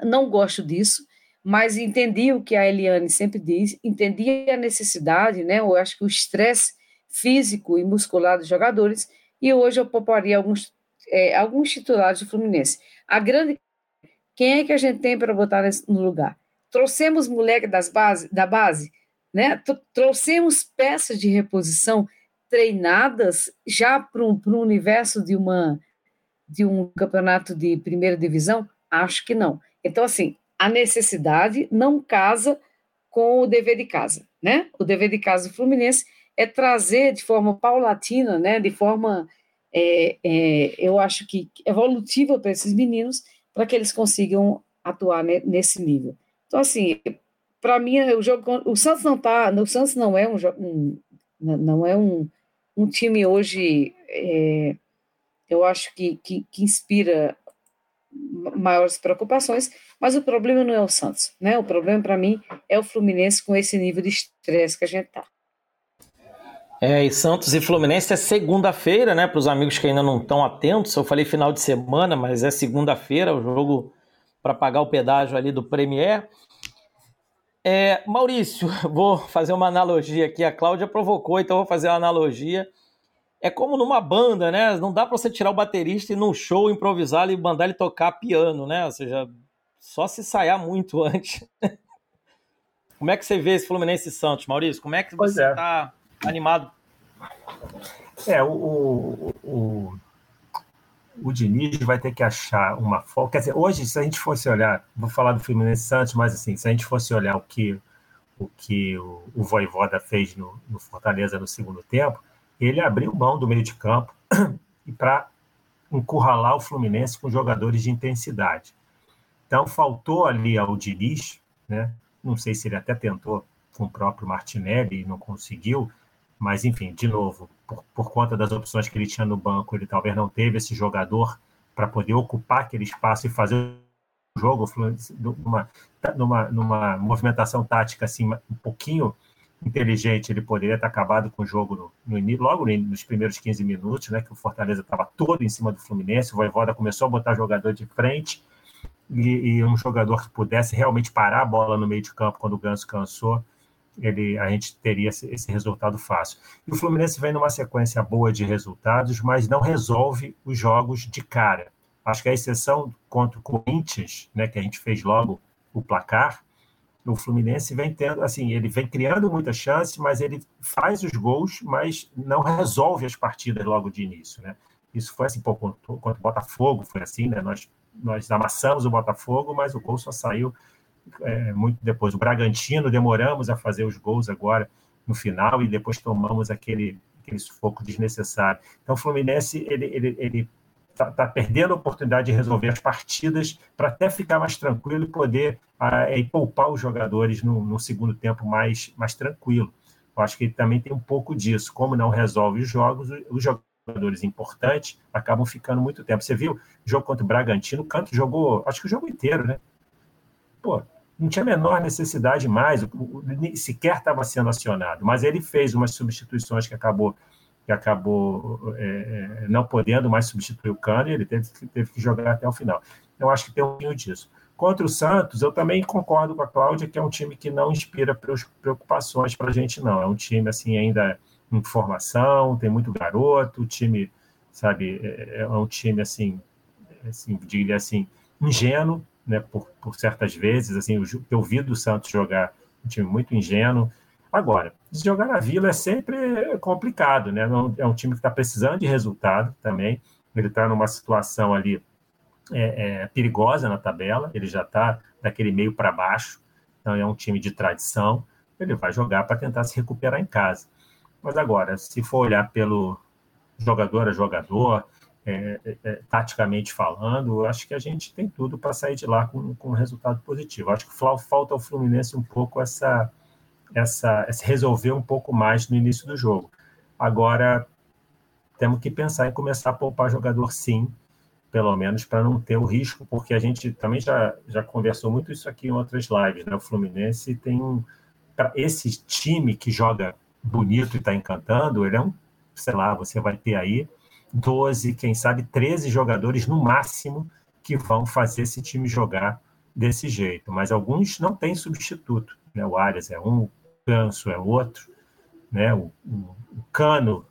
Não gosto disso, mas entendi o que a Eliane sempre diz, entendi a necessidade, né? Eu acho que o estresse físico e muscular dos jogadores, e hoje eu pouparia alguns, é, alguns titulares do Fluminense. A grande. Quem é que a gente tem para botar no lugar? Trouxemos moleque das base, da base, né? Trouxemos peças de reposição treinadas já para um universo de uma de um campeonato de primeira divisão? Acho que não. Então, assim, a necessidade não casa com o dever de casa, né? O dever de casa do Fluminense é trazer de forma paulatina, né? De forma, é, é, eu acho que evolutiva para esses meninos, para que eles consigam atuar nesse nível. Então, assim, para mim, o jogo, o Santos não tá, o Santos não é um, um não é um, um time hoje, é, eu acho que, que, que inspira maiores preocupações, mas o problema não é o Santos, né? O problema para mim é o Fluminense com esse nível de estresse que a gente tá. É, e Santos e Fluminense é segunda-feira, né? Para os amigos que ainda não estão atentos, eu falei final de semana, mas é segunda-feira, o jogo para pagar o pedágio ali do Premier. É, Maurício, (laughs) vou fazer uma analogia aqui. A Cláudia provocou, então vou fazer uma analogia é como numa banda, né? Não dá para você tirar o baterista e num show improvisar e mandar ele tocar piano, né? Ou seja, só se ensaiar muito (laughs) antes. Como é que você vê esse Fluminense Santos, Maurício? Como é que você está é. animado? É, o, o, o, o Diniz vai ter que achar uma folga. Quer dizer, hoje, se a gente fosse olhar, vou falar do Fluminense Santos, mas assim, se a gente fosse olhar o que o, que o, o Voivoda fez no, no Fortaleza no segundo tempo, ele abriu mão do meio de campo (clears throat) e para encurralar o Fluminense com jogadores de intensidade. Então, faltou ali ao Diniz, né? não sei se ele até tentou com o próprio Martinelli e não conseguiu, mas enfim, de novo, por, por conta das opções que ele tinha no banco, ele talvez não teve esse jogador para poder ocupar aquele espaço e fazer o jogo numa, numa, numa movimentação tática assim um pouquinho inteligente, ele poderia ter acabado com o jogo no, no logo nos primeiros 15 minutos, né, que o Fortaleza estava todo em cima do Fluminense, o Voivoda começou a botar jogador de frente e, e, um jogador que pudesse realmente parar a bola no meio de campo quando o Ganso cansou, ele, a gente teria esse, esse resultado fácil. E o Fluminense vem numa sequência boa de resultados, mas não resolve os jogos de cara. Acho que a exceção contra o Corinthians, né, que a gente fez logo o placar, o Fluminense vem tendo, assim, ele vem criando muitas chances, mas ele faz os gols, mas não resolve as partidas logo de início, né? Isso foi assim, pô, contra o Botafogo, foi assim, né? Nós, nós amassamos o Botafogo, mas o gol só saiu é, muito depois. O Bragantino, demoramos a fazer os gols agora no final e depois tomamos aquele, aquele sufoco desnecessário. Então, o Fluminense, ele, ele, ele está tá perdendo a oportunidade de resolver as partidas para até ficar mais tranquilo e poder ah, e poupar os jogadores no, no, segundo tempo mais, mais tranquilo. Eu acho que ele também tem um pouco disso. Como não resolve os jogos, os jogadores importantes acabam ficando muito tempo. Você viu o jogo contra o Bragantino, o Canto jogou, acho que o jogo inteiro, né? Pô, não tinha a menor necessidade mais, sequer estava sendo acionado, mas ele fez umas substituições que acabou que acabou é, é, não podendo mais substituir o Cano e ele teve, teve, que jogar até o final. Eu acho que tem um pouquinho disso. Contra o Santos, eu também concordo com a Cláudia que é um time que não inspira preocupações para a gente, não. É um time assim ainda em formação, tem muito garoto, o time, sabe, é, é um time assim, assim diria assim, ingênuo, né, por, por certas vezes, assim, eu, eu vi do Santos jogar um time muito ingênuo, Agora, jogar na Vila é sempre complicado, né? É um time que está precisando de resultado também. Ele está numa situação ali é, é, perigosa na tabela, ele já está daquele meio para baixo, então é um time de tradição. Ele vai jogar para tentar se recuperar em casa. Mas agora, se for olhar pelo jogador a jogador, é, é, é taticamente falando, acho que a gente tem tudo para sair de lá com, com um resultado positivo. Acho que falta ao Fluminense um pouco essa essa, resolver um pouco mais no início do jogo. Agora, temos que pensar em começar a poupar jogador sim, pelo menos para não ter o risco, porque a gente também já, já conversou muito isso aqui em outras lives, né? O Fluminense tem um. Esse time que joga bonito e está encantando, ele é um, sei lá, você vai ter aí 12, quem sabe 13 jogadores no máximo que vão fazer esse time jogar desse jeito. Mas alguns não têm substituto. Né? O Arias é um, Ganso é outro, né? O, o, o, Cano,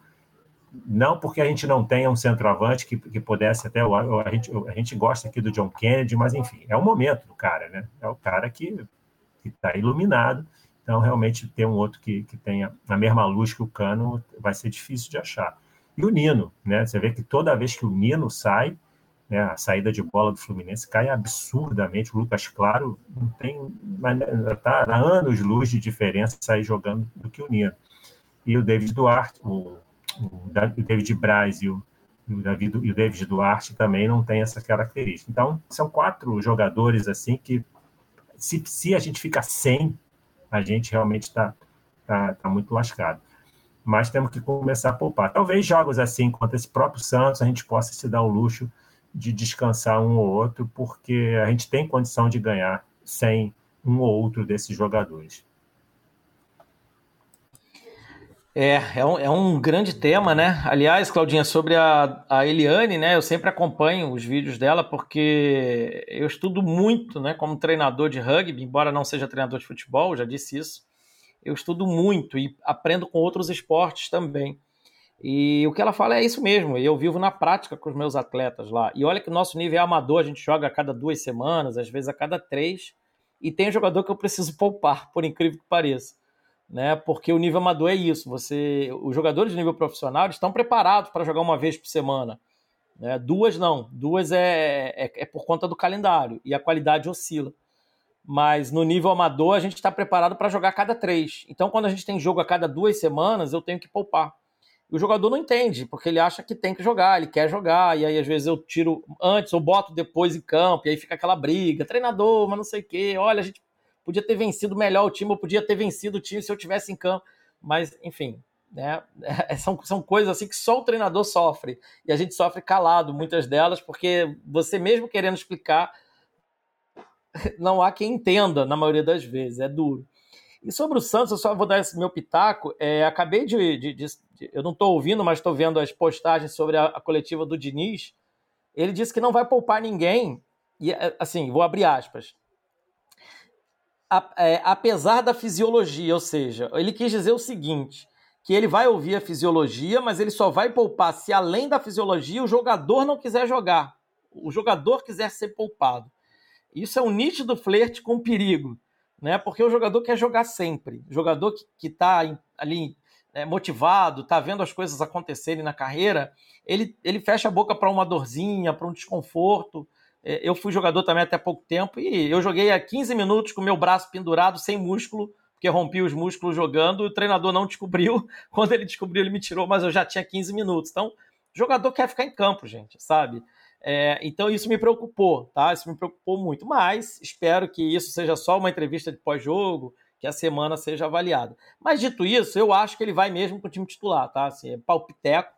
não porque a gente não tenha um centroavante que, que pudesse até a gente, a gente gosta aqui do John Kennedy, mas enfim, é o momento do cara, né? É o cara que está iluminado. Então, realmente, ter um outro que, que tenha a mesma luz que o Cano vai ser difícil de achar. E o Nino, né? Você vê que toda vez que o Nino sai, né, a saída de bola do Fluminense cai absurdamente. O Lucas Claro não tem está há anos luz de diferença sair jogando do que o Nino. E o David Duarte, o, o David Braz e o, o, David, e o David Duarte também não tem essa característica. Então, são quatro jogadores assim que, se, se a gente fica sem, a gente realmente está tá, tá muito lascado mas temos que começar a poupar. Talvez jogos assim contra esse próprio Santos a gente possa se dar o luxo de descansar um ou outro, porque a gente tem condição de ganhar sem um ou outro desses jogadores. É, é um, é um grande tema, né? Aliás, Claudinha, sobre a, a Eliane, né? Eu sempre acompanho os vídeos dela porque eu estudo muito, né? Como treinador de rugby, embora não seja treinador de futebol, já disse isso. Eu estudo muito e aprendo com outros esportes também. E o que ela fala é isso mesmo, eu vivo na prática com os meus atletas lá. E olha que o nosso nível é amador, a gente joga a cada duas semanas, às vezes a cada três, e tem jogador que eu preciso (laughs) poupar, por incrível que pareça. né? Porque o nível amador é isso. Você, os jogadores de nível profissional estão preparados para jogar uma vez por semana. Né? Duas não, duas é, é, é, por conta do calendário e a qualidade oscila. Mas no nível amador a gente está preparado para jogar a cada três. Então quando a gente tem jogo a cada duas semanas, eu tenho que poupar. O jogador não entende, porque ele acha que tem que jogar, ele quer jogar, e aí às vezes eu tiro antes ou boto depois em campo, e aí fica aquela briga, treinador, mas não sei o quê, olha, a gente podia ter vencido melhor o time, eu podia ter vencido o time se eu tivesse em campo. Mas, enfim, né? (laughs) são, são coisas assim que só o treinador sofre. E a gente sofre calado, muitas delas, porque você mesmo querendo explicar, (laughs) não há quem entenda na maioria das vezes, é duro. E sobre o Santos, eu só vou dar esse meu pitaco. É, acabei de, de, de, de Eu não estou ouvindo, mas estou vendo as postagens sobre a, a, coletiva do Diniz. Ele disse que não vai poupar ninguém. E assim, vou abrir aspas a, é, apesar da fisiologia, ou seja, ele quis dizer o seguinte: que ele vai ouvir a fisiologia, mas ele só vai poupar se além da fisiologia o jogador não quiser jogar, o jogador quiser ser poupado. Isso é um nítido flerte com perigo, né? Porque o jogador quer jogar sempre. O jogador que está ali é, motivado, está vendo as coisas acontecerem na carreira, ele, ele fecha a boca para uma dorzinha, para um desconforto. É, eu fui jogador também até pouco tempo e eu joguei há 15 minutos com meu braço pendurado, sem músculo, porque rompi os músculos jogando. O treinador não descobriu. (laughs) Quando ele descobriu, ele me tirou, mas eu já tinha 15 minutos. Então, jogador quer ficar em campo, gente, sabe? É, então, isso me preocupou, tá? Isso me preocupou muito. Mas espero que isso seja só uma entrevista de pós-jogo, que a semana seja avaliada. Mas dito isso, eu acho que ele vai mesmo com o time titular, tá? Assim, é palpiteco.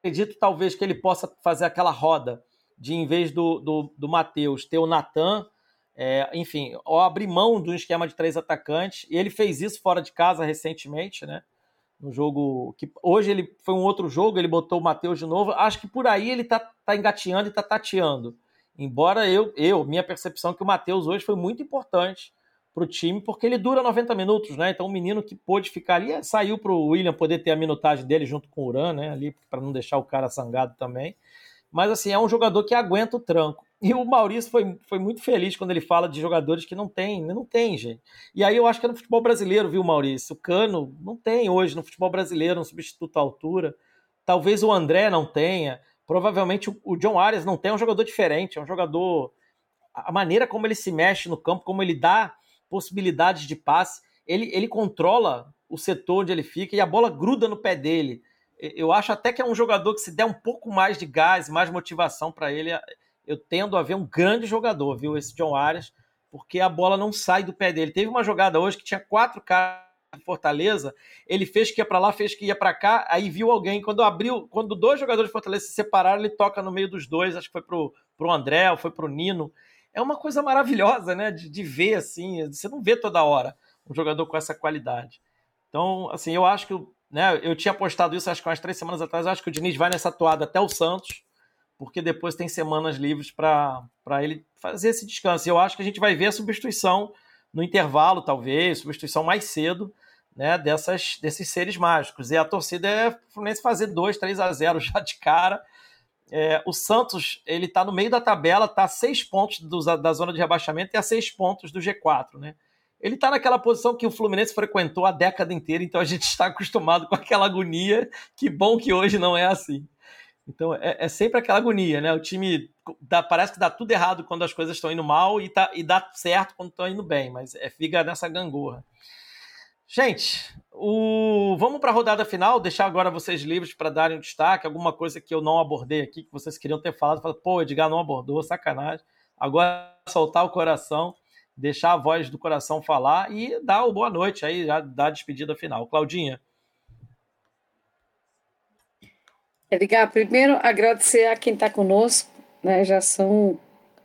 Acredito talvez que ele possa fazer aquela roda de, em vez do, do, do Matheus, ter o Natan, é, enfim, ou abrir mão um esquema de três atacantes. E ele fez isso fora de casa recentemente, né? No jogo que hoje ele foi um outro jogo, ele botou o Matheus de novo. Acho que por aí ele tá, tá engateando e tá tateando. Embora eu, eu minha percepção é que o Matheus hoje foi muito importante para o time, porque ele dura 90 minutos, né? Então o menino que pôde ficar ali saiu para o William poder ter a minutagem dele junto com o Uran, né? Ali para não deixar o cara sangado também. Mas assim, é um jogador que aguenta o tranco. E o Maurício foi, foi muito feliz quando ele fala de jogadores que não tem, não tem, gente. E aí eu acho que é no futebol brasileiro, viu, Maurício? O Cano não tem hoje no futebol brasileiro um substituto à altura. Talvez o André não tenha. Provavelmente o John Arias não tem, é um jogador diferente, é um jogador. A maneira como ele se mexe no campo, como ele dá possibilidades de passe, ele, ele controla o setor onde ele fica e a bola gruda no pé dele eu acho até que é um jogador que se der um pouco mais de gás, mais motivação para ele, eu tendo a ver um grande jogador, viu? Esse John Arias, porque a bola não sai do pé dele. Teve uma jogada hoje que tinha quatro caras de Fortaleza, ele fez que ia para lá, fez que ia para cá, aí viu alguém, quando abriu, quando dois jogadores de Fortaleza se separaram, ele toca no meio dos dois, acho que foi pro, pro André, ou foi pro Nino. É uma coisa maravilhosa, né, de, de ver assim, você não vê toda hora um jogador com essa qualidade. Então, assim, eu acho que né? Eu tinha postado isso acho que umas três semanas atrás. acho que o Diniz vai nessa toada até o Santos, porque depois tem semanas livres para ele fazer esse descanso. E eu acho que a gente vai ver a substituição no intervalo, talvez, substituição mais cedo, né? Dessas, desses seres mágicos. E a torcida é Fluminense fazer 2, 3 a 0 já de cara. É, o Santos ele está no meio da tabela, está a seis pontos do, da zona de rebaixamento e a seis pontos do G4, né? Ele está naquela posição que o Fluminense frequentou a década inteira, então a gente está acostumado com aquela agonia. Que bom que hoje não é assim. Então é, é sempre aquela agonia, né? O time dá, parece que dá tudo errado quando as coisas estão indo mal e, tá, e dá certo quando estão indo bem, mas é, fica nessa gangorra. Gente, o... vamos para a rodada final, deixar agora vocês livres para darem um destaque, alguma coisa que eu não abordei aqui, que vocês queriam ter falado, falado pô, Edgar não abordou, sacanagem. Agora soltar o coração deixar a voz do coração falar e dar o boa noite aí, já dar a despedida final. Claudinha. Edgar, primeiro agradecer a quem está conosco, né? Já são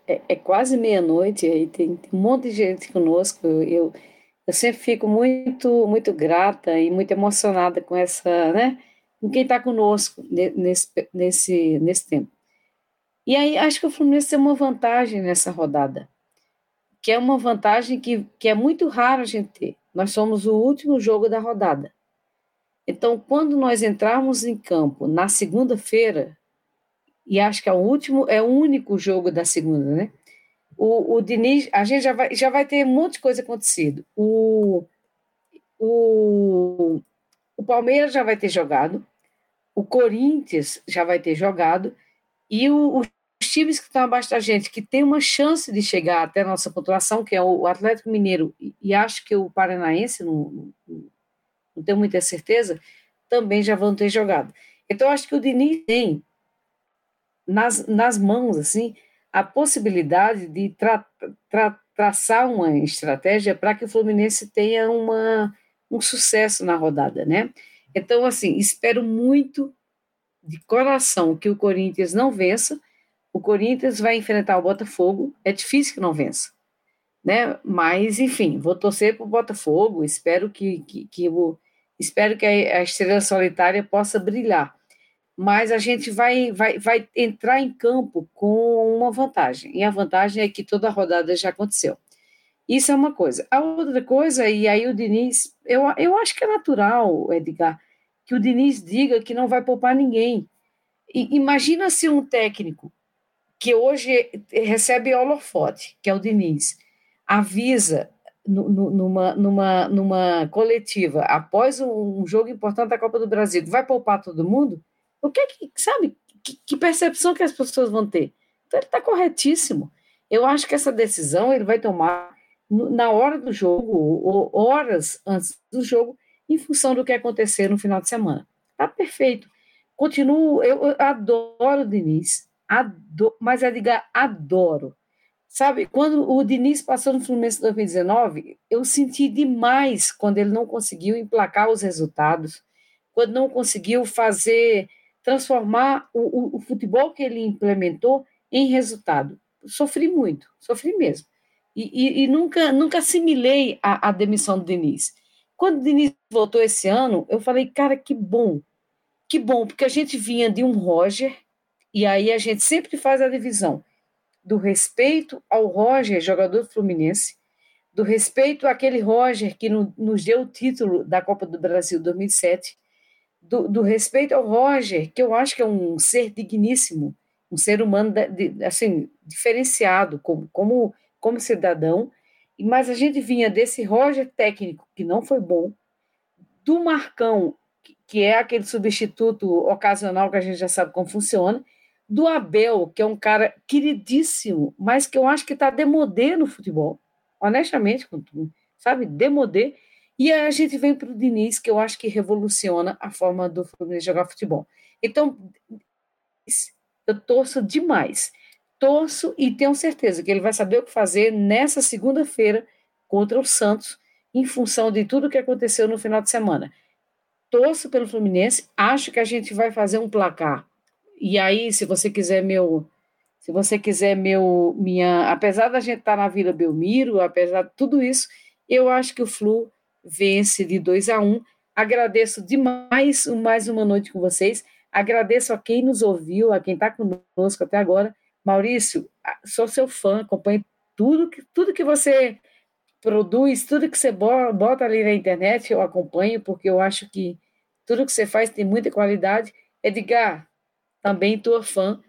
é, é quase meia-noite aí tem, um monte de gente conosco. Eu, eu sempre fico muito muito grata e muito emocionada com essa, né? Com quem está conosco nesse, nesse nesse tempo. E aí acho que o Fluminense tem uma vantagem nessa rodada que é uma vantagem que, que é muito raro a gente ter. Nós somos o último jogo da rodada. Então, quando nós entrarmos em campo na segunda-feira, e acho que é o último, é o único jogo da segunda, né? O, o Diniz, a gente já vai, já vai ter um monte de coisa acontecido. O, o, o Palmeiras já vai ter jogado, o Corinthians já vai ter jogado, e o, os times que estão abaixo da gente, que tem uma chance de chegar até a nossa pontuação, que é o Atlético Mineiro, e, acho que o Paranaense, não, não, não tenho muita certeza, também já vão ter jogado. Então, acho que o Diniz tem nas, nas mãos, assim, a possibilidade de tra, tra, traçar uma estratégia para que o Fluminense tenha uma, um sucesso na rodada, né? Então, assim, espero muito de coração que o Corinthians não vença. O Corinthians vai enfrentar o Botafogo, é difícil que não vença, né? Mas, enfim, vou torcer para o Botafogo, espero que, que, que o, espero que a estrela solitária possa brilhar mas a gente vai, vai, vai entrar em campo com uma vantagem, e a vantagem é que toda a rodada já aconteceu. Isso é uma coisa. A outra coisa, e aí o Diniz, eu, eu acho que é natural, Edgar, que o Diniz diga que não vai poupar ninguém. E, imagina se um técnico que hoje recebe holofote, que é o Diniz, avisa numa, numa, numa coletiva, após um jogo importante da Copa do Brasil, vai poupar todo mundo? O que é que, sabe, que, que percepção que as pessoas vão ter? Então ele está corretíssimo. Eu acho que essa decisão ele vai tomar na hora do jogo, ou horas antes do jogo, em função do que acontecer no final de semana. Tá perfeito. Continuo, eu adoro o Diniz, adoro, mas Edgar, adoro. Sabe, quando o Diniz passou no Fluminense em 2019, eu senti demais quando ele não conseguiu emplacar os resultados, quando não conseguiu fazer transformar o, o, o futebol que ele implementou em resultado. Sofri muito, sofri mesmo. E, e, e, nunca, nunca assimilei a, a, demissão do Diniz. Quando o Diniz voltou esse ano, eu falei, cara, que bom, que bom, porque a gente vinha de um Roger, e aí a gente sempre faz a divisão do respeito ao Roger, jogador do Fluminense, do respeito àquele Roger que no, nos deu o título da Copa do Brasil 2007, do, do, respeito ao Roger, que eu acho que é um ser digníssimo, um ser humano de, assim diferenciado como, como, como cidadão, mas a gente vinha desse Roger técnico, que não foi bom, do Marcão, que é aquele substituto ocasional que a gente já sabe como funciona, do Abel, que é um cara queridíssimo, mas que eu acho que está demodê no futebol, honestamente, sabe, demodê, e aí a gente vem para o Diniz, que eu acho que revoluciona a forma do Fluminense jogar futebol. Então, eu torço demais. Torço e tenho certeza que ele vai saber o que fazer nessa segunda-feira contra o Santos, em função de tudo que aconteceu no final de semana. Torço pelo Fluminense, acho que a gente vai fazer um placar. E aí, se você quiser meu, se você quiser meu, minha, apesar da gente estar tá na Vila Belmiro, apesar de tudo isso, eu acho que o Flu vence de 2 a 1. Um. Agradeço demais mais uma noite com vocês. Agradeço a quem nos ouviu, a quem está conosco até agora. Maurício, sou seu fã, acompanho tudo que, tudo que você produz, tudo que você bota ali na internet, eu acompanho, porque eu acho que tudo que você faz tem muita qualidade. Edgar, também tua fã.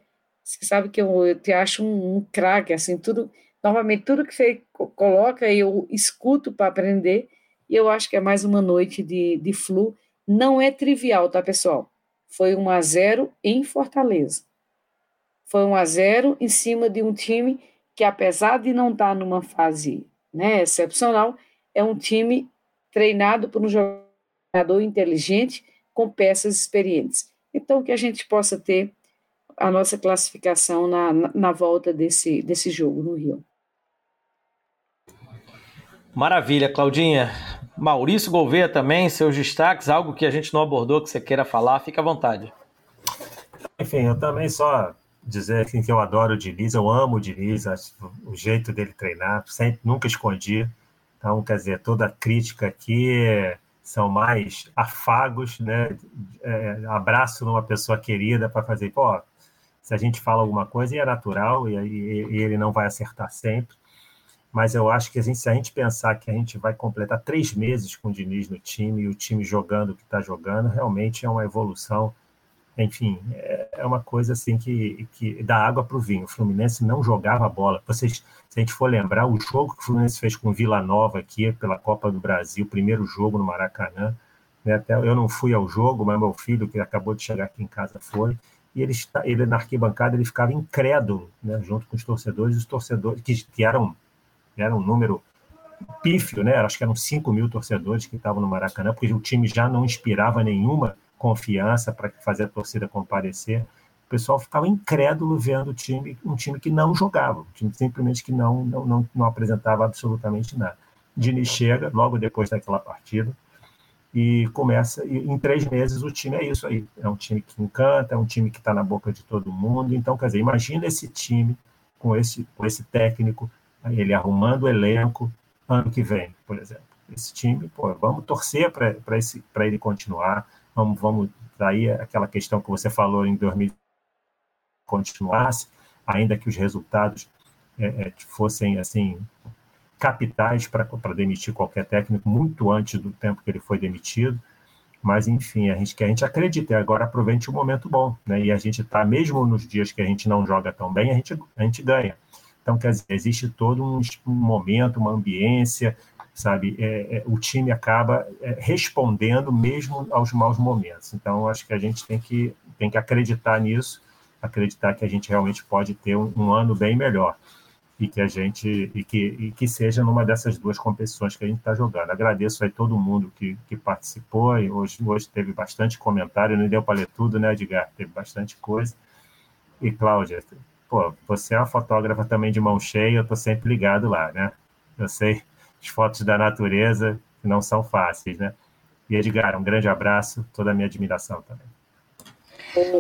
Você sabe que eu, eu te acho um, um craque, assim, tudo. Novamente, tudo que você coloca, eu escuto para aprender. E eu acho que é mais uma noite de, de flu. Não é trivial, tá, pessoal? Foi 1 a 0 em Fortaleza. Foi 1 a 0 em cima de um time que, apesar de não estar numa fase né, excepcional, é um time treinado por um jogador inteligente com peças experientes. Então, que a gente possa ter a nossa classificação na, na, na volta desse, desse jogo no Rio. Maravilha, Claudinha. Maurício Gouveia também, seus destaques, algo que a gente não abordou que você queira falar, fica à vontade. Enfim, eu também só dizer que eu adoro o Diniz, eu amo o Diniz, o jeito dele treinar, sempre, nunca escondi. Então, quer dizer, toda crítica aqui são mais afagos, né? É, abraço numa pessoa querida para fazer, pô, se a gente fala alguma coisa, e é natural, e, e, e ele não vai acertar sempre mas eu acho que a gente, se a gente pensar que a gente vai completar três meses com o Diniz no time e o time jogando o que está jogando, realmente é uma evolução enfim, é, é uma coisa assim que, que dá água para o vinho. O Fluminense não jogava bola. Vocês, se a gente for lembrar, o jogo que o Fluminense fez com Vila Nova aqui pela Copa do Brasil, primeiro jogo no Maracanã, né, até eu não fui ao jogo, mas meu filho, que acabou de chegar aqui em casa, foi. E ele, ele na arquibancada ele ficava incrédulo, né, junto com os torcedores, os torcedores que, que eram, eram um número pífio, né? Acho que eram 5 mil torcedores que estavam no Maracanã, porque o time já não inspirava nenhuma confiança para fazer a torcida comparecer. O pessoal ficava incrédulo vendo o time, um time que não jogava, um time simplesmente que não, não, não, não apresentava absolutamente nada. Diniz chega logo depois daquela partida e começa, e em três meses o time é isso aí, é um time que encanta, é um time que está na boca de todo mundo, então, quer dizer, imagina esse time com esse, com esse técnico, ele arrumando o elenco, ano que vem, por exemplo. Esse time, pô, vamos torcer para ele continuar, vamos, vamos daí aquela questão que você falou em 2000 continuasse, ainda que os resultados é, é, fossem assim capitais para demitir qualquer técnico muito antes do tempo que ele foi demitido. Mas, enfim, a gente que a gente acredita, agora aproveite o momento bom, né? E a gente está, mesmo nos dias que a gente não joga tão bem, a gente, a gente ganha. Então, quer dizer, existe todo um, um momento, uma ambiência, sabe? É, é, o time acaba é, respondendo mesmo aos maus momentos. Então, acho que a gente tem que, tem que acreditar nisso, acreditar que a gente realmente pode ter um, um ano bem melhor e que a gente e que, e que seja numa dessas duas competições que a gente está jogando. Agradeço aí todo mundo que, que participou e hoje, hoje teve bastante comentário, não deu para ler tudo, né, Edgar? Teve bastante coisa. E Cláudia, pô, você é uma fotógrafa também de mão cheia, eu tô sempre ligado lá, né? Eu sei as fotos da natureza que não são fáceis, né? E Edgar, um grande abraço, toda a minha admiração também.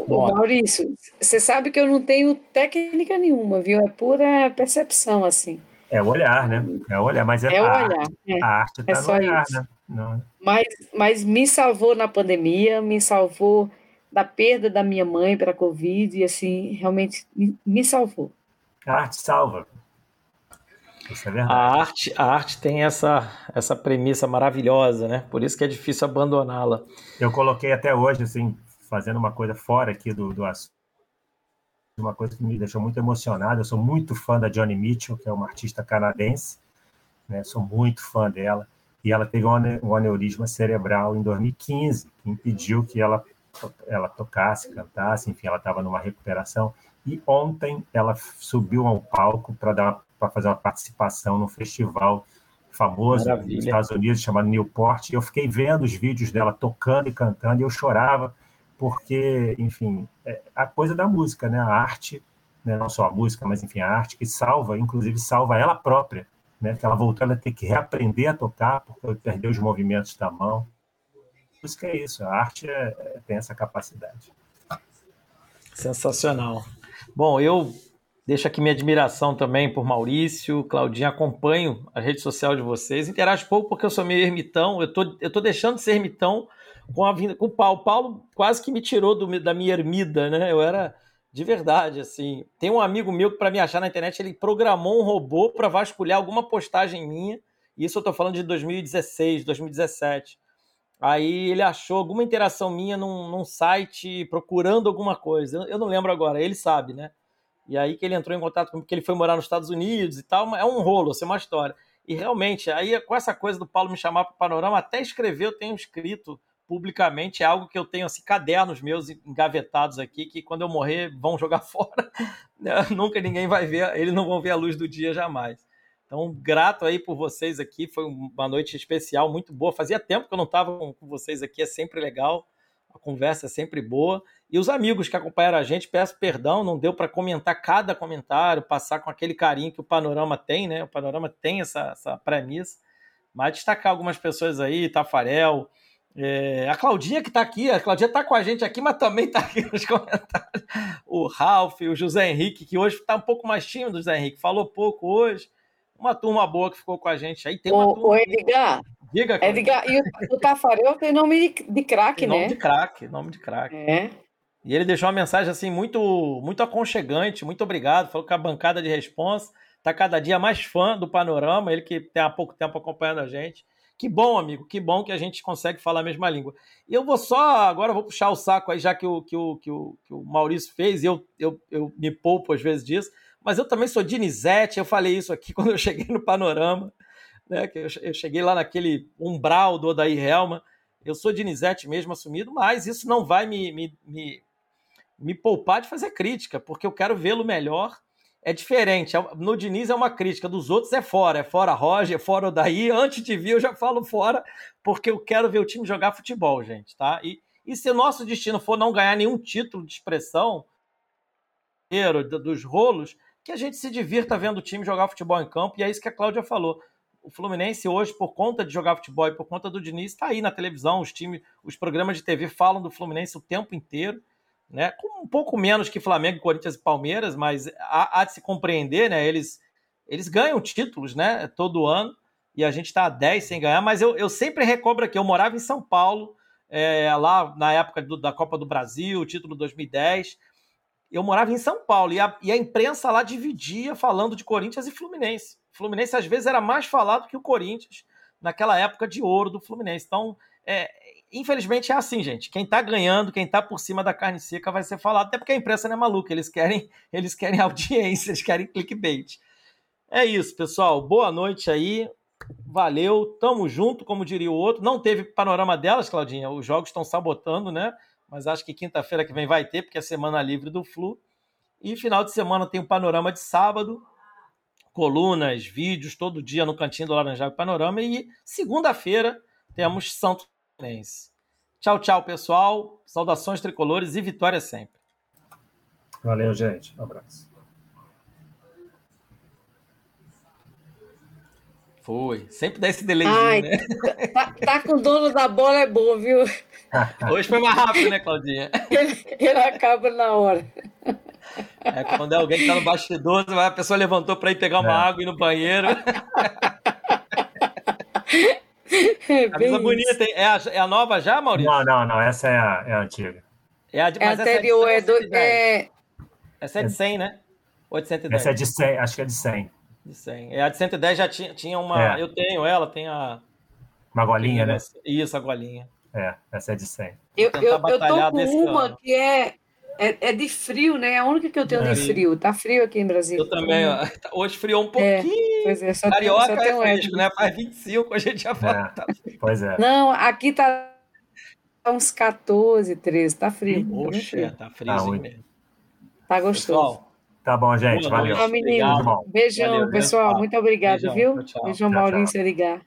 Ô, Maurício, você sabe que eu não tenho técnica nenhuma, viu? É pura percepção, assim. É o olhar, né? É o olhar, mas é, é o olhar. Arte, é. A arte está é no olhar, isso. né? Não. Mas, mas me salvou na pandemia, me salvou da perda da minha mãe para a Covid, e assim, realmente me, me salvou. A arte salva. Isso é verdade. A arte, a arte tem essa, essa premissa maravilhosa, né? Por isso que é difícil abandoná-la. Eu coloquei até hoje, assim, fazendo uma coisa fora aqui do, do assunto, uma coisa que me deixou muito emocionado. Eu sou muito fã da Johnny Mitchell, que é uma artista canadense, né? Sou muito fã dela. E ela teve um aneurisma cerebral em 2015, que impediu que ela ela tocasse, cantasse, enfim, ela estava numa recuperação. E ontem ela subiu ao palco para dar para fazer uma participação num festival famoso Maravilha. nos Estados Unidos chamado Newport. E eu fiquei vendo os vídeos dela tocando e cantando e eu chorava porque, enfim, é a coisa da música, né? A arte, né? não só a música, mas enfim, a arte que salva, inclusive salva ela própria, né? Que ela voltou a ter que reaprender a tocar porque perdeu os movimentos da mão música é isso, a arte é, é, tem essa capacidade. Sensacional. Bom, eu deixo aqui minha admiração também por Maurício, Claudinha, acompanho a rede social de vocês, interajo pouco porque eu sou meio ermitão, eu tô, eu tô deixando de ser ermitão com a vinda com o Paulo. Paulo quase que me tirou do, da minha ermida, né? Eu era de verdade, assim. Tem um amigo meu que, para me achar na internet, ele programou um robô para vasculhar alguma postagem minha. Isso eu tô falando de 2016, 2017. Aí ele achou alguma interação minha num, num site procurando alguma coisa. Eu, não lembro agora, ele sabe, né? E aí que ele entrou em contato comigo, porque ele foi morar nos Estados Unidos e tal. É um rolo, assim, uma história. E realmente, aí com essa coisa do Paulo me chamar para o Panorama, até escrever eu tenho escrito publicamente, é algo que eu tenho, assim, cadernos meus engavetados aqui, que quando eu morrer vão jogar (laughs) fora. (laughs) Nunca ninguém vai ver, eles não vão ver a luz do dia jamais. Então, grato aí por vocês aqui. Foi uma noite especial, muito boa. Fazia tempo que eu não estava com vocês aqui, é sempre legal. A conversa é sempre boa. E os amigos que acompanharam a gente, peço perdão, não deu para comentar cada comentário, passar com aquele carinho que o Panorama tem, né? O Panorama tem essa, essa premissa. Mas destacar algumas pessoas aí, Tafarel, é, a Claudinha que está aqui, a Claudinha está com a gente aqui, mas também está aqui nos (laughs) comentários. O Ralph, o José Henrique, que hoje está um pouco mais tímido, José Henrique, falou pouco hoje uma turma boa que ficou com a gente aí. Tem uma o Edgar. Diga, Edgar, e o, o Tafarel tem nome de, de craque, né? Nome de craque, nome de craque. É. E ele deixou uma mensagem assim muito muito aconchegante, muito obrigado. Falou que a bancada de responsa está cada dia mais fã do panorama, ele que tem há pouco tempo acompanhando a gente. Que bom, amigo, que bom que a gente consegue falar a mesma língua. E eu vou só, agora eu vou puxar o saco aí, já que o, que o, que o, que o Maurício fez, e eu, eu, eu me poupo às vezes disso, mas eu também sou Dinizete, eu falei isso aqui (laughs) quando eu cheguei no Panorama, né, que eu, cheguei lá naquele umbral do Odair Helma, eu sou Dinizete mesmo assumido, mas isso não vai me, me, me, me poupar de fazer crítica, porque eu quero vê-lo melhor. É diferente. É no Diniz é uma crítica, dos outros é fora. É fora Roger, é fora Odaí. Antes de vir, eu já falo fora, porque eu quero ver o time jogar futebol, gente, tá? E, e se o nosso destino for não ganhar nenhum título de expressão dos rolos, que a gente se divirta vendo o time jogar futebol em campo, e é isso que a Cláudia falou o Fluminense hoje, por conta de jogar futebol e por conta do Diniz, está aí na televisão. Os times, os programas de TV falam do Fluminense o tempo inteiro, né? Com um pouco menos que Flamengo, Corinthians e Palmeiras, mas há, há de se compreender, né? Eles, eles ganham títulos, né? Todo ano e a gente está a 10 sem ganhar. Mas eu, eu sempre recobro aqui. Eu morava em São Paulo, é, lá na época do, da Copa do Brasil, título 2010. Eu morava em São Paulo e a, e a imprensa lá dividia falando de Corinthians e Fluminense. Fluminense às vezes era mais falado que o Corinthians naquela época de ouro do Fluminense. Então, é, infelizmente é assim, gente. Quem tá ganhando, quem tá por cima da carne seca vai ser falado, até porque a imprensa não é maluca, eles querem, eles querem (laughs) audiência, eles querem clickbait. É isso, pessoal. Boa noite aí. Valeu, tamo junto, como diria o outro. Não teve panorama delas, Claudinha. Os jogos estão sabotando, né? Mas acho que quinta-feira que vem vai ter, porque é semana livre do Flu. E final de semana tem o um panorama de sábado colunas, vídeos todo dia no Cantinho do Laranjal Panorama. E segunda-feira temos Santo Fluminense. Tchau, tchau, pessoal. Saudações tricolores e vitória sempre. Valeu, gente. Um abraço. Foi. Sempre dá esse delayzinho, né? Tá, tá, com o dono da bola é bom, viu? Hoje foi mais rápido, né, Claudinha? Ele, ele acaba na hora. É quando é alguém que tá no bastidor, a pessoa levantou para ir pegar uma é. água e ir no banheiro. É Camisa bonita, hein? É a, é a nova já, Maurício? Não, não, não. Essa é a, é a antiga. É a de, é anterior, é, do, é... Essa é de 100, né? Ou é de 110? Essa é de 100, acho que é de 100. De 100. É, a de 110 já tinha, tinha uma... É. Eu tenho ela, tem a... Uma golinha, né? Isso, a golinha. É, essa é de 100. Eu, eu, eu tô com uma ano. que é é, é, de frio, né? É a única que eu tenho é. de frio. Tá frio aqui em Brasília. Eu também. Ó. (laughs) Hoje friou um é, pouquinho. É, é, Carioca tem, é fresco, né? Faz 25, a gente já fala. É, tá pois é. Não, aqui tá uns 14, 13. Tá frio. Poxa, tá frio tá mesmo. Tá gostoso. Pessoal, tá bom, gente. Valeu. Tchau, menino. Beijão, valeu, pessoal. Muito obrigado, Beijão, viu? Tchau, Beijão, tchau, Maurício, ligar.